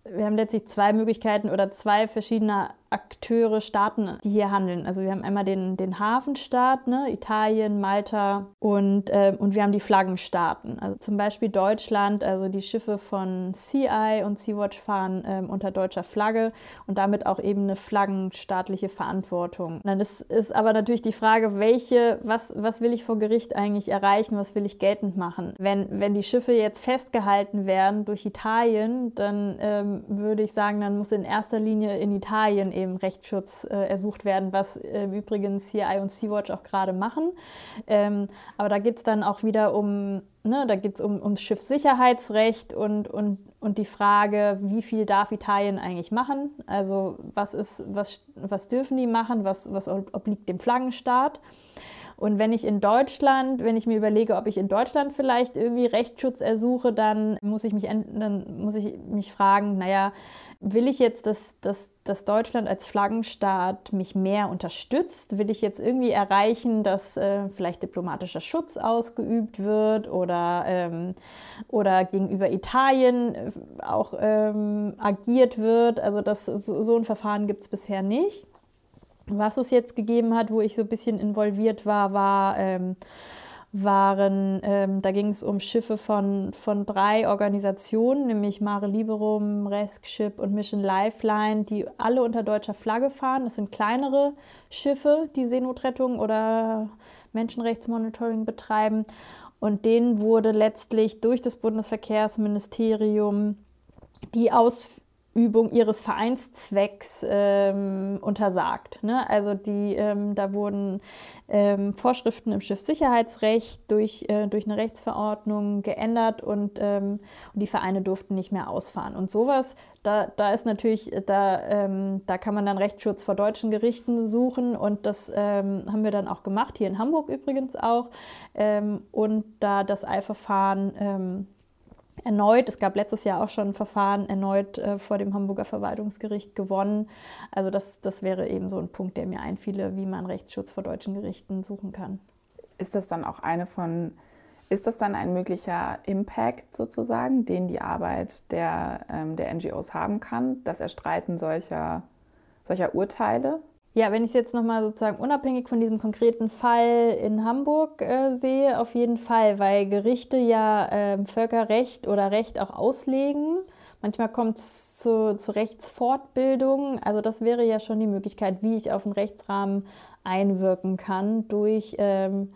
S2: wir haben letztlich zwei Möglichkeiten oder zwei verschiedene Akteure, Staaten, die hier handeln. Also wir haben einmal den, den Hafenstaat, ne, Italien, Malta und, äh, und wir haben die Flaggenstaaten. Also zum Beispiel Deutschland, also die Schiffe von CI und Sea-Watch fahren äh, unter deutscher Flagge und damit auch eben eine flaggenstaatliche Verantwortung. Und dann ist, ist aber natürlich die Frage, welche, was, was will ich vor Gericht eigentlich erreichen, was will ich geltend machen? Wenn, wenn die Schiffe jetzt festgehalten werden durch Italien, dann ähm, würde ich sagen, dann muss in erster Linie in Italien eben Rechtsschutz äh, ersucht werden, was äh, übrigens CI und Sea-Watch auch gerade machen. Ähm, aber da geht es dann auch wieder um, ne, da geht es um, ums Schiffssicherheitsrecht und, und, und die Frage, wie viel darf Italien eigentlich machen? Also was, ist, was, was dürfen die machen, was, was obliegt dem Flaggenstaat? Und wenn ich in Deutschland, wenn ich mir überlege, ob ich in Deutschland vielleicht irgendwie Rechtsschutz ersuche, dann muss ich mich, dann muss ich mich fragen, naja, Will ich jetzt, dass, dass, dass Deutschland als Flaggenstaat mich mehr unterstützt? Will ich jetzt irgendwie erreichen, dass äh, vielleicht diplomatischer Schutz ausgeübt wird oder, ähm, oder gegenüber Italien äh, auch ähm, agiert wird? Also das, so, so ein Verfahren gibt es bisher nicht. Was es jetzt gegeben hat, wo ich so ein bisschen involviert war, war ähm, waren, ähm, da ging es um Schiffe von, von drei Organisationen, nämlich Mare Liberum, Rescue und Mission Lifeline, die alle unter deutscher Flagge fahren. Das sind kleinere Schiffe, die Seenotrettung oder Menschenrechtsmonitoring betreiben. Und denen wurde letztlich durch das Bundesverkehrsministerium die Ausführung Übung ihres Vereinszwecks ähm, untersagt. Ne? Also die, ähm, da wurden ähm, Vorschriften im Schiffssicherheitsrecht durch, äh, durch eine Rechtsverordnung geändert und, ähm, und, die Vereine durften nicht mehr ausfahren. Und sowas, da, da ist natürlich, da, ähm, da kann man dann Rechtsschutz vor deutschen Gerichten suchen und das ähm, haben wir dann auch gemacht, hier in Hamburg übrigens auch. und da das Eilverfahren erneut, es gab letztes Jahr auch schon ein Verfahren, erneut äh, vor dem Hamburger Verwaltungsgericht gewonnen. Also das, das wäre eben so ein Punkt, der mir einfiele, wie man Rechtsschutz vor deutschen Gerichten suchen kann.
S3: Ist das dann auch eine von, ist das dann ein möglicher Impact sozusagen, den die Arbeit der, ähm, der NGOs haben kann, das Erstreiten solcher, solcher Urteile?
S2: Ja, wenn ich es jetzt nochmal sozusagen unabhängig von diesem konkreten Fall in Hamburg äh, sehe, auf jeden Fall, weil Gerichte ja äh, Völkerrecht oder Recht auch auslegen. Manchmal kommt es zu, zu Rechtsfortbildung. Also das wäre ja schon die Möglichkeit, wie ich auf den Rechtsrahmen einwirken kann durch... Ähm,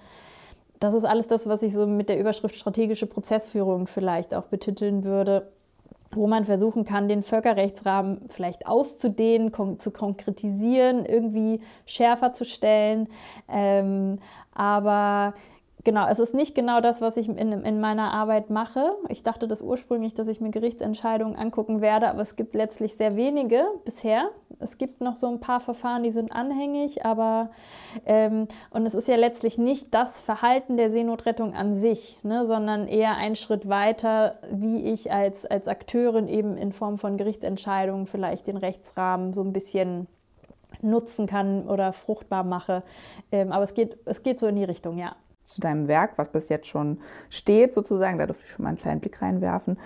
S2: das ist alles das, was ich so mit der Überschrift strategische Prozessführung vielleicht auch betiteln würde wo man versuchen kann, den Völkerrechtsrahmen vielleicht auszudehnen, kon zu konkretisieren, irgendwie schärfer zu stellen. Ähm, aber Genau, es ist nicht genau das, was ich in, in, meiner Arbeit mache. Ich dachte das ursprünglich, dass ich mir Gerichtsentscheidungen angucken werde, aber es gibt letztlich sehr wenige bisher. Es gibt noch so ein paar Verfahren, die sind anhängig, aber ähm, und es ist ja letztlich nicht das Verhalten der Seenotrettung an sich, ne, sondern eher ein Schritt weiter, wie ich als, als Akteurin eben in Form von Gerichtsentscheidungen vielleicht den Rechtsrahmen so ein bisschen nutzen kann oder fruchtbar mache. Ähm, aber es geht, es geht so in die Richtung, ja
S3: zu deinem Werk, was bis jetzt schon steht, sozusagen. Da durfte ich schon mal einen kleinen Blick reinwerfen.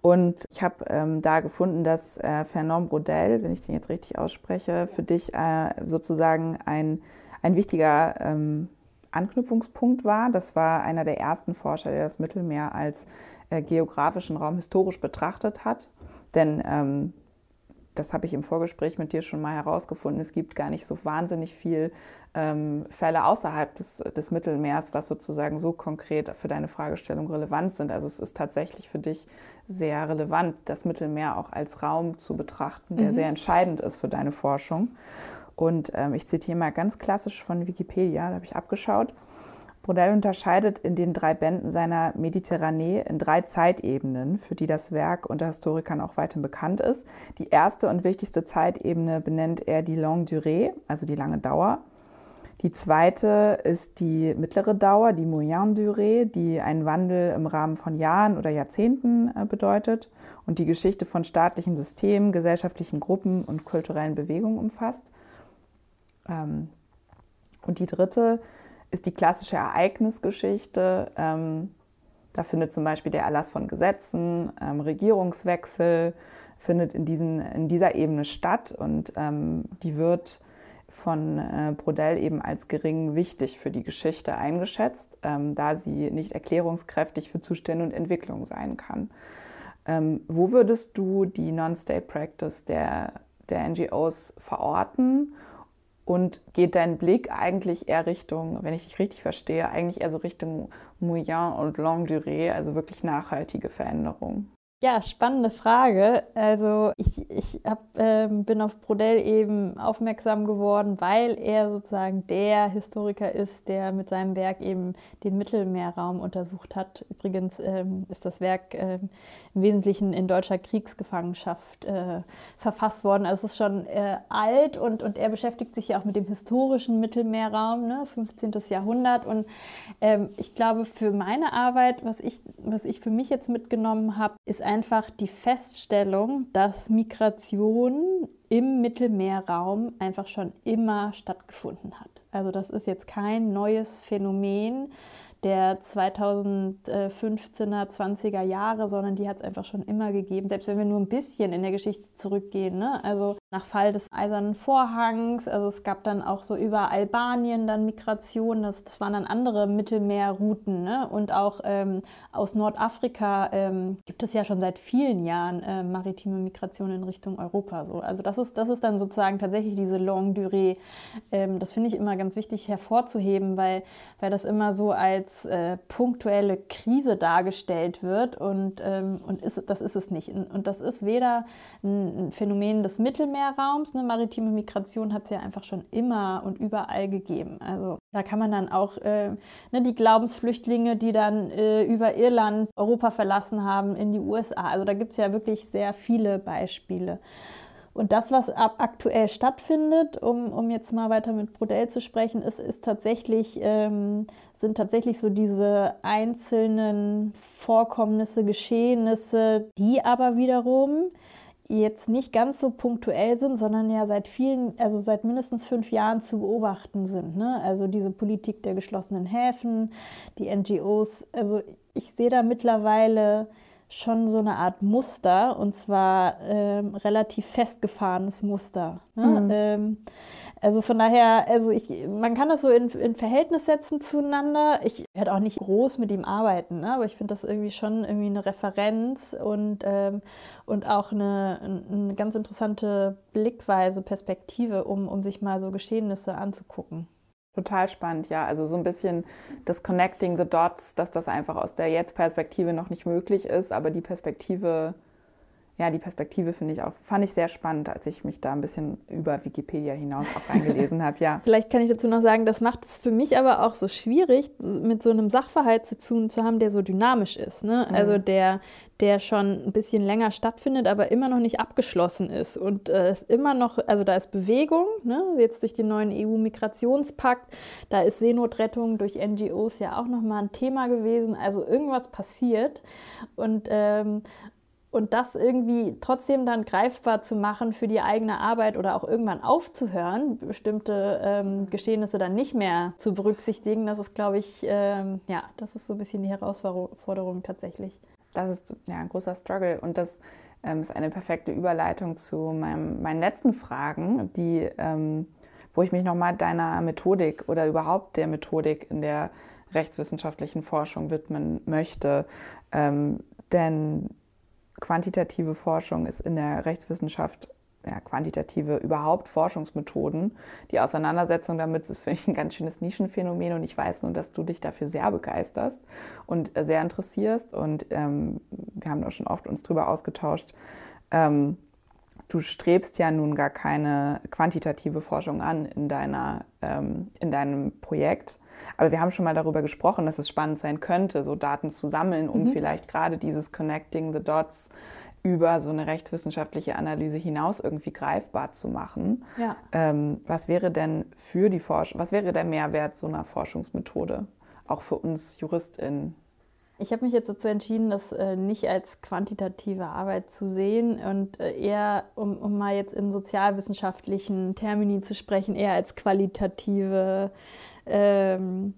S3: Und ich habe ähm, da gefunden, dass äh, Fernand Brodel, wenn ich den jetzt richtig ausspreche, für dich äh, sozusagen ein, ein wichtiger ähm, Anknüpfungspunkt war. Das war einer der ersten Forscher, der das Mittelmeer als äh, geografischen Raum historisch betrachtet hat. Denn ähm, das habe ich im Vorgespräch mit dir schon mal herausgefunden, es gibt gar nicht so wahnsinnig viel Fälle außerhalb des, des Mittelmeers, was sozusagen so konkret für deine Fragestellung relevant sind. Also es ist tatsächlich für dich sehr relevant, das Mittelmeer auch als Raum zu betrachten, der mhm. sehr entscheidend ist für deine Forschung. Und ähm, ich zitiere mal ganz klassisch von Wikipedia, da habe ich abgeschaut. Brodell unterscheidet in den drei Bänden seiner Mediterranee in drei Zeitebenen, für die das Werk unter Historikern auch weiterhin bekannt ist. Die erste und wichtigste Zeitebene benennt er die Longue Durée, also die lange Dauer. Die zweite ist die mittlere Dauer, die Moyenne Durée, die einen Wandel im Rahmen von Jahren oder Jahrzehnten äh, bedeutet und die Geschichte von staatlichen Systemen, gesellschaftlichen Gruppen und kulturellen Bewegungen umfasst. Ähm, und die dritte ist die klassische Ereignisgeschichte. Ähm, da findet zum Beispiel der Erlass von Gesetzen, ähm, Regierungswechsel, findet in, diesen, in dieser Ebene statt und die wird von äh, Brodell eben als gering wichtig für die Geschichte eingeschätzt, ähm, da sie nicht erklärungskräftig für Zustände und Entwicklung sein kann. Ähm, wo würdest du die Non-State Practice der, der NGOs verorten und geht dein Blick eigentlich eher Richtung, wenn ich dich richtig verstehe, eigentlich eher so Richtung Moyen und Longue Durée, also wirklich nachhaltige Veränderungen?
S2: Ja, spannende Frage. Also ich, ich hab, äh, bin auf Brodell eben aufmerksam geworden, weil er sozusagen der Historiker ist, der mit seinem Werk eben den Mittelmeerraum untersucht hat. Übrigens ähm, ist das Werk äh, im Wesentlichen in deutscher Kriegsgefangenschaft äh, verfasst worden. Also es ist schon äh, alt und, und er beschäftigt sich ja auch mit dem historischen Mittelmeerraum, ne, 15. Jahrhundert. Und ähm, ich glaube, für meine Arbeit, was ich, was ich für mich jetzt mitgenommen habe, ist einfach die Feststellung, dass Migration im Mittelmeerraum einfach schon immer stattgefunden hat. Also das ist jetzt kein neues Phänomen, der 2015er, 20er Jahre, sondern die hat es einfach schon immer gegeben, selbst wenn wir nur ein bisschen in der Geschichte zurückgehen. Ne? Also nach Fall des Eisernen Vorhangs, also es gab dann auch so über Albanien dann Migration, das, das waren dann andere Mittelmeerrouten. Ne? Und auch ähm, aus Nordafrika ähm, gibt es ja schon seit vielen Jahren äh, maritime Migration in Richtung Europa. So. Also das ist, das ist dann sozusagen tatsächlich diese Longue Durée. Ähm, das finde ich immer ganz wichtig hervorzuheben, weil, weil das immer so als äh, punktuelle Krise dargestellt wird und, ähm, und ist, das ist es nicht. Und das ist weder ein Phänomen des Mittelmeerraums, eine maritime Migration hat es ja einfach schon immer und überall gegeben. Also da kann man dann auch äh, ne, die Glaubensflüchtlinge, die dann äh, über Irland Europa verlassen haben, in die USA. Also da gibt es ja wirklich sehr viele Beispiele. Und das, was aktuell stattfindet, um, um jetzt mal weiter mit Brodell zu sprechen, ist, ist tatsächlich, ähm, sind tatsächlich so diese einzelnen Vorkommnisse, Geschehnisse, die aber wiederum jetzt nicht ganz so punktuell sind, sondern ja seit vielen, also seit mindestens fünf Jahren zu beobachten sind. Ne? Also diese Politik der geschlossenen Häfen, die NGOs, also ich sehe da mittlerweile schon so eine Art Muster und zwar ähm, relativ festgefahrenes Muster. Ne? Mhm. Ähm, also von daher, also ich, man kann das so in, in Verhältnis setzen zueinander. Ich werde auch nicht groß mit ihm arbeiten, ne? aber ich finde das irgendwie schon irgendwie eine Referenz und, ähm, und auch eine, eine ganz interessante Blickweise, Perspektive, um, um sich mal so Geschehnisse anzugucken.
S3: Total spannend, ja. Also so ein bisschen das Connecting the Dots, dass das einfach aus der Jetzt-Perspektive noch nicht möglich ist, aber die Perspektive, ja, die Perspektive finde ich auch, fand ich sehr spannend, als ich mich da ein bisschen über Wikipedia hinaus auch reingelesen habe, ja.
S2: Vielleicht kann ich dazu noch sagen, das macht es für mich aber auch so schwierig, mit so einem Sachverhalt zu tun zu haben, der so dynamisch ist. Ne? Also mhm. der, der schon ein bisschen länger stattfindet, aber immer noch nicht abgeschlossen ist. Und äh, ist immer noch, also da ist Bewegung, ne? jetzt durch den neuen EU-Migrationspakt, da ist Seenotrettung durch NGOs ja auch nochmal ein Thema gewesen. Also irgendwas passiert. Und, ähm, und das irgendwie trotzdem dann greifbar zu machen für die eigene Arbeit oder auch irgendwann aufzuhören, bestimmte ähm, Geschehnisse dann nicht mehr zu berücksichtigen, das ist, glaube ich, ähm, ja, das ist so ein bisschen die Herausforderung tatsächlich
S3: das ist ja, ein großer Struggle und das ähm, ist eine perfekte Überleitung zu meinem, meinen letzten Fragen, die, ähm, wo ich mich nochmal deiner Methodik oder überhaupt der Methodik in der rechtswissenschaftlichen Forschung widmen möchte. Ähm, denn quantitative Forschung ist in der Rechtswissenschaft ja, quantitative überhaupt Forschungsmethoden. Die Auseinandersetzung damit ist, finde ich, ein ganz schönes Nischenphänomen und ich weiß nur, dass du dich dafür sehr begeisterst und äh, sehr interessierst und ähm, wir haben auch schon oft uns darüber ausgetauscht. Ähm, du strebst ja nun gar keine quantitative Forschung an in, deiner, ähm, in deinem Projekt. Aber wir haben schon mal darüber gesprochen, dass es spannend sein könnte, so Daten zu sammeln, um mhm. vielleicht gerade dieses Connecting the Dots über so eine rechtswissenschaftliche Analyse hinaus irgendwie greifbar zu machen. Ja. Ähm, was wäre denn für die Forschung, was wäre der Mehrwert so einer Forschungsmethode, auch für uns JuristInnen?
S2: Ich habe mich jetzt dazu entschieden, das äh, nicht als quantitative Arbeit zu sehen und äh, eher, um, um mal jetzt in sozialwissenschaftlichen Termini zu sprechen, eher als qualitative, ähm,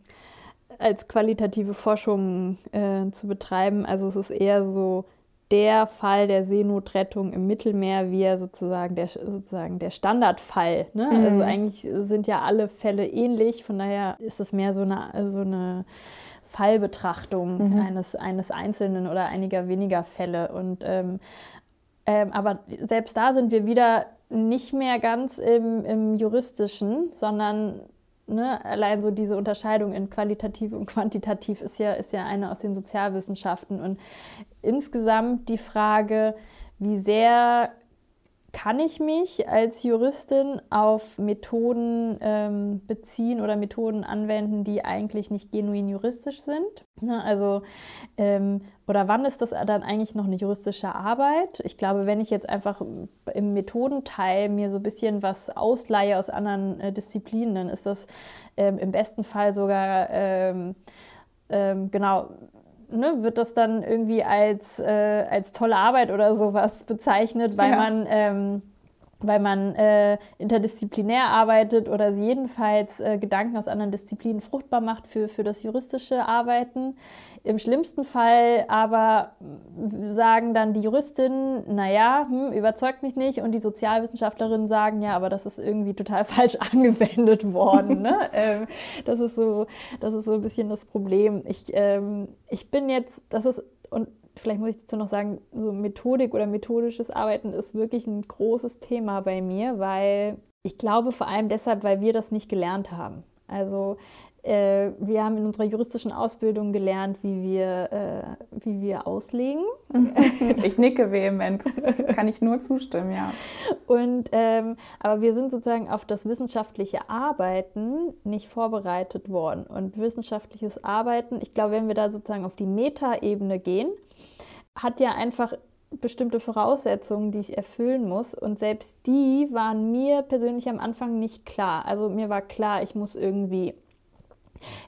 S2: als qualitative Forschung äh, zu betreiben. Also es ist eher so der Fall der Seenotrettung im Mittelmeer wie er sozusagen der, sozusagen der Standardfall. Ne? Mhm. Also eigentlich sind ja alle Fälle ähnlich, von daher ist es mehr so eine, so eine Fallbetrachtung mhm. eines, eines einzelnen oder einiger weniger Fälle. Und, ähm, ähm, aber selbst da sind wir wieder nicht mehr ganz im, im juristischen, sondern ne, allein so diese Unterscheidung in qualitativ und quantitativ ist ja, ist ja eine aus den Sozialwissenschaften. Und insgesamt die Frage, wie sehr kann ich mich als Juristin auf Methoden ähm, beziehen oder Methoden anwenden, die eigentlich nicht genuin juristisch sind? Ne, also, ähm, oder wann ist das dann eigentlich noch eine juristische Arbeit? Ich glaube, wenn ich jetzt einfach im Methodenteil mir so ein bisschen was ausleihe aus anderen äh, Disziplinen, dann ist das ähm, im besten Fall sogar ähm, ähm, genau ne, wird das dann irgendwie als, äh, als tolle Arbeit oder sowas bezeichnet, weil ja. man, ähm, weil man äh, interdisziplinär arbeitet oder jedenfalls äh, Gedanken aus anderen Disziplinen fruchtbar macht für, für das juristische Arbeiten. Im schlimmsten Fall aber sagen dann die Juristinnen, naja, hm, überzeugt mich nicht. Und die Sozialwissenschaftlerinnen sagen, ja, aber das ist irgendwie total falsch angewendet worden. Ne? ähm, das, ist so, das ist so ein bisschen das Problem. Ich, ähm, ich bin jetzt, das ist, und vielleicht muss ich dazu noch sagen, so Methodik oder methodisches Arbeiten ist wirklich ein großes Thema bei mir, weil ich glaube vor allem deshalb, weil wir das nicht gelernt haben. Also wir haben in unserer juristischen Ausbildung gelernt, wie wir, äh, wie wir auslegen.
S3: Ich nicke vehement, kann ich nur zustimmen, ja.
S2: Und, ähm, aber wir sind sozusagen auf das wissenschaftliche Arbeiten nicht vorbereitet worden. Und wissenschaftliches Arbeiten, ich glaube, wenn wir da sozusagen auf die Metaebene gehen, hat ja einfach bestimmte Voraussetzungen, die ich erfüllen muss. Und selbst die waren mir persönlich am Anfang nicht klar. Also mir war klar, ich muss irgendwie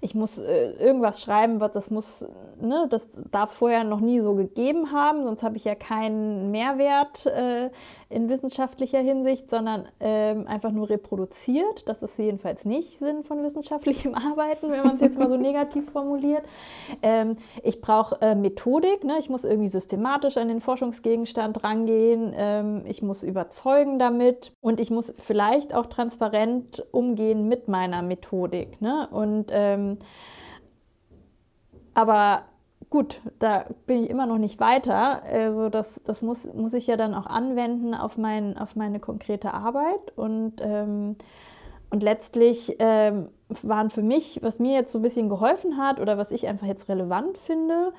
S2: ich muss äh, irgendwas schreiben, was das muss, ne, das darf es vorher noch nie so gegeben haben, sonst habe ich ja keinen Mehrwert äh, in wissenschaftlicher Hinsicht, sondern ähm, einfach nur reproduziert. Das ist jedenfalls nicht Sinn von wissenschaftlichem Arbeiten, wenn man es jetzt mal so negativ formuliert. Ähm, ich brauche äh, Methodik, ne? ich muss irgendwie systematisch an den Forschungsgegenstand rangehen, ähm, ich muss überzeugen damit und ich muss vielleicht auch transparent umgehen mit meiner Methodik. Ne? Und ähm, aber gut, da bin ich immer noch nicht weiter. Also das, das muss, muss ich ja dann auch anwenden auf, mein, auf meine konkrete Arbeit. Und, ähm, und letztlich ähm, waren für mich, was mir jetzt so ein bisschen geholfen hat oder was ich einfach jetzt relevant finde,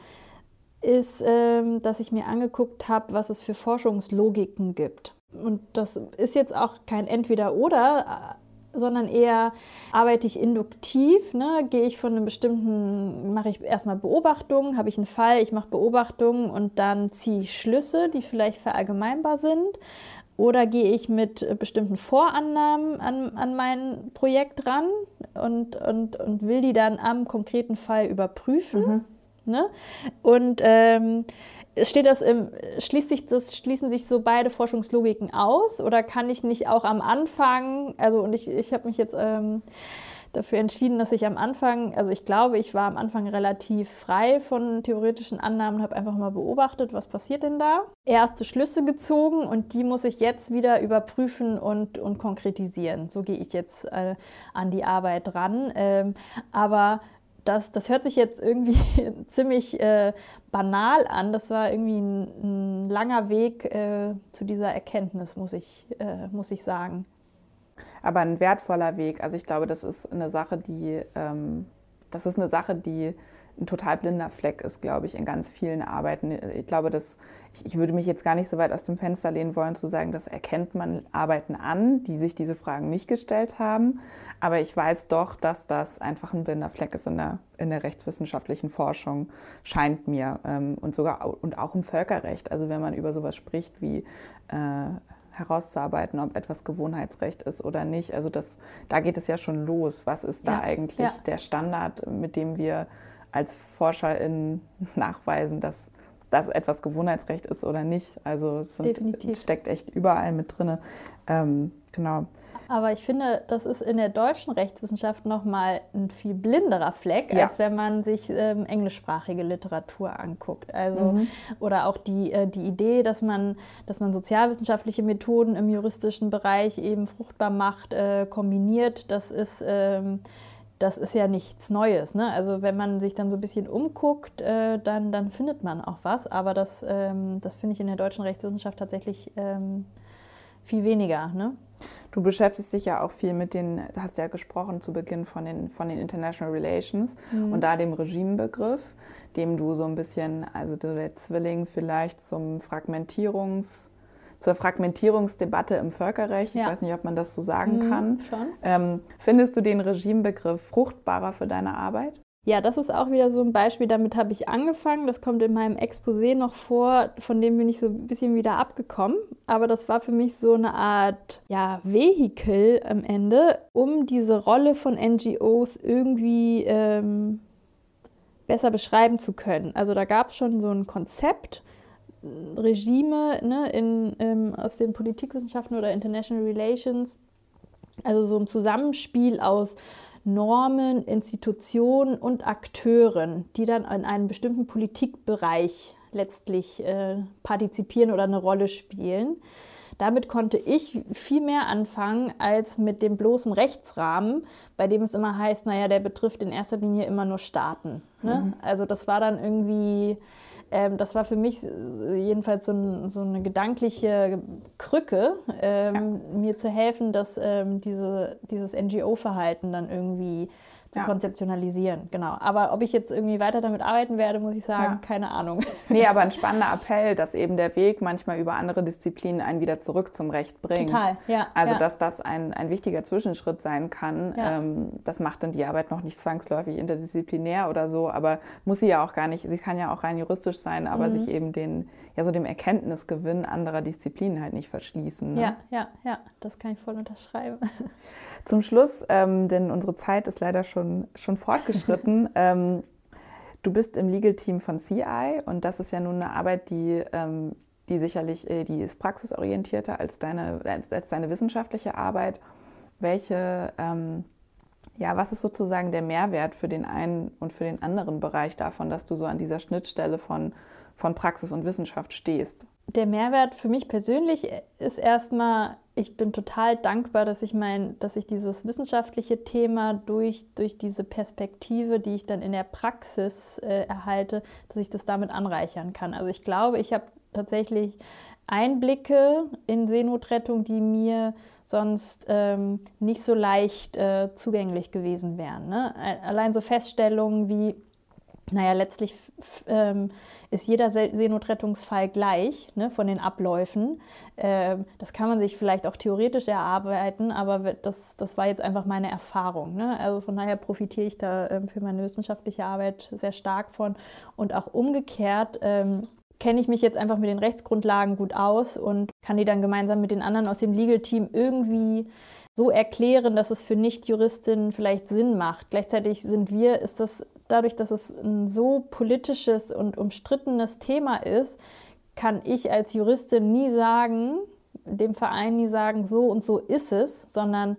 S2: ist, ähm, dass ich mir angeguckt habe, was es für Forschungslogiken gibt. Und das ist jetzt auch kein Entweder-Oder, sondern eher arbeite ich induktiv, ne? gehe ich von einem bestimmten, mache ich erstmal Beobachtungen, habe ich einen Fall, ich mache Beobachtungen und dann ziehe ich Schlüsse, die vielleicht verallgemeinbar sind. Oder gehe ich mit bestimmten Vorannahmen an, an mein Projekt ran und, und, und will die dann am konkreten Fall überprüfen. Mhm. Ne? Und ähm, steht das im, schließt sich das, schließen sich so beide Forschungslogiken aus oder kann ich nicht auch am Anfang, also und ich, ich habe mich jetzt ähm, dafür entschieden, dass ich am Anfang, also ich glaube, ich war am Anfang relativ frei von theoretischen Annahmen, habe einfach mal beobachtet, was passiert denn da. Erste Schlüsse gezogen und die muss ich jetzt wieder überprüfen und, und konkretisieren. So gehe ich jetzt äh, an die Arbeit ran. Ähm, aber das, das hört sich jetzt irgendwie ziemlich äh, banal an. Das war irgendwie ein, ein langer Weg äh, zu dieser Erkenntnis, muss ich, äh, muss ich sagen.
S3: Aber ein wertvoller Weg. Also ich glaube, das ist eine Sache, die, ähm, das ist eine Sache, die ein total blinder Fleck ist, glaube ich, in ganz vielen Arbeiten. Ich glaube, dass ich, ich, würde mich jetzt gar nicht so weit aus dem Fenster lehnen wollen, zu sagen, das erkennt man Arbeiten an, die sich diese Fragen nicht gestellt haben. Aber ich weiß doch, dass das einfach ein blinder Fleck ist in der, in der rechtswissenschaftlichen Forschung, scheint mir. Ähm, und sogar und auch im Völkerrecht. Also wenn man über sowas spricht wie äh, herauszuarbeiten, ob etwas Gewohnheitsrecht ist oder nicht. Also das, da geht es ja schon los. Was ist da ja, eigentlich ja. der Standard, mit dem wir als ForscherInnen nachweisen, dass das etwas Gewohnheitsrecht ist oder nicht. Also es sind, steckt echt überall mit drin. Ähm, genau.
S2: Aber ich finde, das ist in der deutschen Rechtswissenschaft nochmal ein viel blinderer Fleck, ja. als wenn man sich ähm, englischsprachige Literatur anguckt. Also, mhm. Oder auch die, äh, die Idee, dass man, dass man sozialwissenschaftliche Methoden im juristischen Bereich eben fruchtbar macht, äh, kombiniert, das ist. Ähm, das ist ja nichts Neues. Ne? Also wenn man sich dann so ein bisschen umguckt, äh, dann, dann findet man auch was. Aber das, ähm, das finde ich in der deutschen Rechtswissenschaft tatsächlich ähm, viel weniger. Ne?
S3: Du beschäftigst dich ja auch viel mit den, du hast ja gesprochen zu Beginn von den, von den International Relations mhm. und da dem Regimebegriff, dem du so ein bisschen, also der Zwilling vielleicht zum Fragmentierungs- zur Fragmentierungsdebatte im Völkerrecht. Ja. Ich weiß nicht, ob man das so sagen mhm, kann. Ähm, findest du den Regimebegriff fruchtbarer für deine Arbeit?
S2: Ja, das ist auch wieder so ein Beispiel, damit habe ich angefangen. Das kommt in meinem Exposé noch vor, von dem bin ich so ein bisschen wieder abgekommen. Aber das war für mich so eine Art ja, Vehikel am Ende, um diese Rolle von NGOs irgendwie ähm, besser beschreiben zu können. Also da gab es schon so ein Konzept, Regime ne, in, ähm, aus den Politikwissenschaften oder International Relations, also so ein Zusammenspiel aus Normen, Institutionen und Akteuren, die dann in einem bestimmten Politikbereich letztlich äh, partizipieren oder eine Rolle spielen. Damit konnte ich viel mehr anfangen als mit dem bloßen Rechtsrahmen, bei dem es immer heißt, naja, der betrifft in erster Linie immer nur Staaten. Ne? Mhm. Also das war dann irgendwie ähm, das war für mich äh, jedenfalls so, ein, so eine gedankliche Krücke, ähm, ja. mir zu helfen, dass ähm, diese, dieses NGO-Verhalten dann irgendwie zu ja. konzeptionalisieren. Genau. Aber ob ich jetzt irgendwie weiter damit arbeiten werde, muss ich sagen, ja. keine Ahnung.
S3: Nee, aber ein spannender Appell, dass eben der Weg manchmal über andere Disziplinen einen wieder zurück zum Recht bringt.
S2: Total, ja.
S3: Also,
S2: ja.
S3: dass das ein, ein wichtiger Zwischenschritt sein kann. Ähm, das macht dann die Arbeit noch nicht zwangsläufig interdisziplinär oder so, aber muss sie ja auch gar nicht. Sie kann ja auch rein juristisch sein, aber mhm. sich eben den, ja, so dem Erkenntnisgewinn anderer Disziplinen halt nicht verschließen. Ne?
S2: Ja, ja, ja, das kann ich voll unterschreiben.
S3: Zum Schluss, ähm, denn unsere Zeit ist leider schon, schon fortgeschritten. ähm, du bist im Legal-Team von CI und das ist ja nun eine Arbeit, die, ähm, die sicherlich, äh, die ist praxisorientierter als deine, als, als deine wissenschaftliche Arbeit. Welche, ähm, ja, was ist sozusagen der Mehrwert für den einen und für den anderen Bereich davon, dass du so an dieser Schnittstelle von, von Praxis und Wissenschaft stehst?
S2: Der Mehrwert für mich persönlich ist erstmal ich bin total dankbar, dass ich mein, dass ich dieses wissenschaftliche Thema durch, durch diese Perspektive, die ich dann in der Praxis äh, erhalte, dass ich das damit anreichern kann. Also ich glaube, ich habe tatsächlich Einblicke in Seenotrettung, die mir sonst ähm, nicht so leicht äh, zugänglich gewesen wären. Ne? Allein so Feststellungen wie, naja, letztlich ähm, ist jeder Seenotrettungsfall gleich ne, von den Abläufen. Ähm, das kann man sich vielleicht auch theoretisch erarbeiten, aber das, das war jetzt einfach meine Erfahrung. Ne? Also von daher profitiere ich da ähm, für meine wissenschaftliche Arbeit sehr stark von. Und auch umgekehrt ähm, kenne ich mich jetzt einfach mit den Rechtsgrundlagen gut aus und kann die dann gemeinsam mit den anderen aus dem Legal-Team irgendwie so erklären, dass es für Nichtjuristinnen vielleicht Sinn macht. Gleichzeitig sind wir, ist das dadurch, dass es ein so politisches und umstrittenes Thema ist, kann ich als Juristin nie sagen, dem Verein nie sagen, so und so ist es, sondern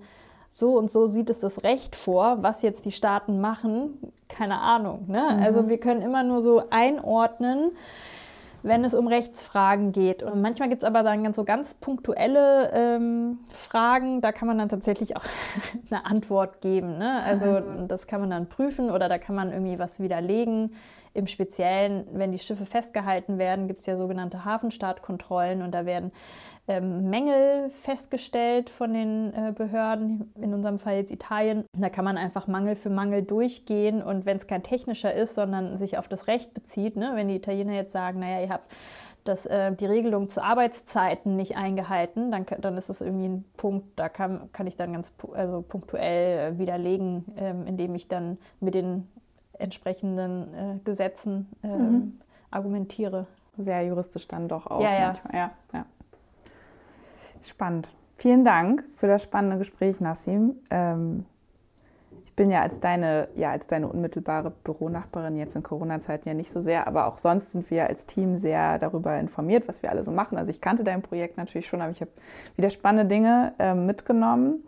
S2: so und so sieht es das Recht vor, was jetzt die Staaten machen, keine Ahnung. Ne? Mhm. Also wir können immer nur so einordnen, wenn es um Rechtsfragen geht. Und manchmal gibt es aber dann ganz so ganz punktuelle ähm, Fragen, da kann man dann tatsächlich auch eine Antwort geben. Ne? Also das kann man dann prüfen oder da kann man irgendwie was widerlegen. Im Speziellen, wenn die Schiffe festgehalten werden, gibt es ja sogenannte Hafenstartkontrollen und da werden ähm, Mängel festgestellt von den äh, Behörden, in unserem Fall jetzt Italien. Da kann man einfach Mangel für Mangel durchgehen und wenn es kein technischer ist, sondern sich auf das Recht bezieht, ne? wenn die Italiener jetzt sagen, naja, ihr habt das, äh, die Regelung zu Arbeitszeiten nicht eingehalten, dann, dann ist das irgendwie ein Punkt, da kann, kann ich dann ganz also punktuell äh, widerlegen, ähm, indem ich dann mit den entsprechenden äh, Gesetzen ähm, mhm. argumentiere.
S3: Sehr juristisch dann doch auch.
S2: Ja,
S3: ja. ja, ja. Spannend. Vielen Dank für das spannende Gespräch, Nassim. Ähm, ich bin ja als deine, ja als deine unmittelbare Büronachbarin jetzt in Corona-Zeiten ja nicht so sehr, aber auch sonst sind wir als Team sehr darüber informiert, was wir alle so machen. Also ich kannte dein Projekt natürlich schon, aber ich habe wieder spannende Dinge äh, mitgenommen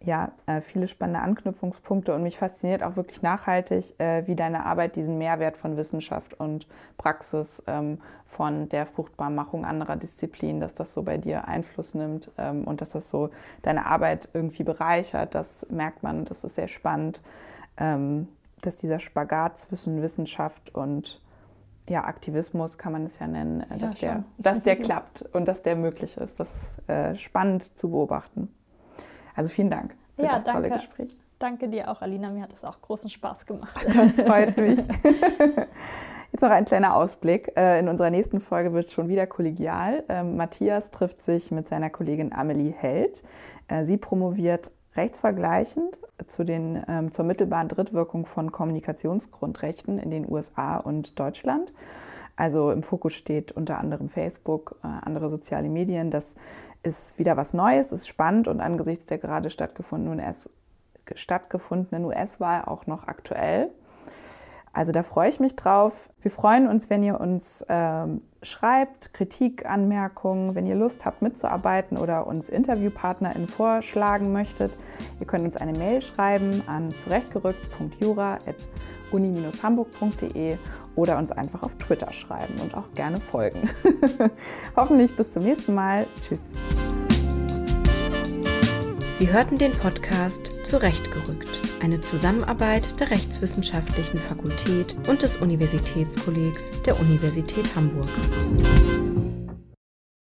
S3: ja, äh, viele spannende Anknüpfungspunkte und mich fasziniert auch wirklich nachhaltig, äh, wie deine Arbeit diesen Mehrwert von Wissenschaft und Praxis ähm, von der Fruchtbarmachung anderer Disziplinen, dass das so bei dir Einfluss nimmt ähm, und dass das so deine Arbeit irgendwie bereichert. Das merkt man, das ist sehr spannend, ähm, dass dieser Spagat zwischen Wissenschaft und ja, Aktivismus kann man es ja nennen, äh, dass, ja, der, dass der klappt und dass der möglich ist. Das ist spannend zu beobachten. Also vielen Dank für ja, das danke. tolle Gespräch.
S2: Danke dir auch, Alina. Mir hat es auch großen Spaß gemacht.
S3: Das freut mich. Jetzt noch ein kleiner Ausblick. Äh, in unserer nächsten Folge wird es schon wieder kollegial. Ähm, Matthias trifft sich mit seiner Kollegin Amelie Held. Äh, sie promoviert rechtsvergleichend zu den, ähm, zur mittelbaren Drittwirkung von Kommunikationsgrundrechten in den USA und Deutschland. Also im Fokus steht unter anderem Facebook, äh, andere soziale Medien. Das ist wieder was Neues, ist spannend und angesichts der gerade stattgefundenen US-Wahl auch noch aktuell. Also da freue ich mich drauf. Wir freuen uns, wenn ihr uns ähm, schreibt, Kritik, Anmerkungen, wenn ihr Lust habt mitzuarbeiten oder uns InterviewpartnerInnen vorschlagen möchtet. Ihr könnt uns eine Mail schreiben an zurechtgerückt.jura.uni-hamburg.de oder uns einfach auf Twitter schreiben und auch gerne folgen. Hoffentlich bis zum nächsten Mal. Tschüss.
S1: Sie hörten den Podcast Zurechtgerückt, eine Zusammenarbeit der Rechtswissenschaftlichen Fakultät und des Universitätskollegs der Universität Hamburg.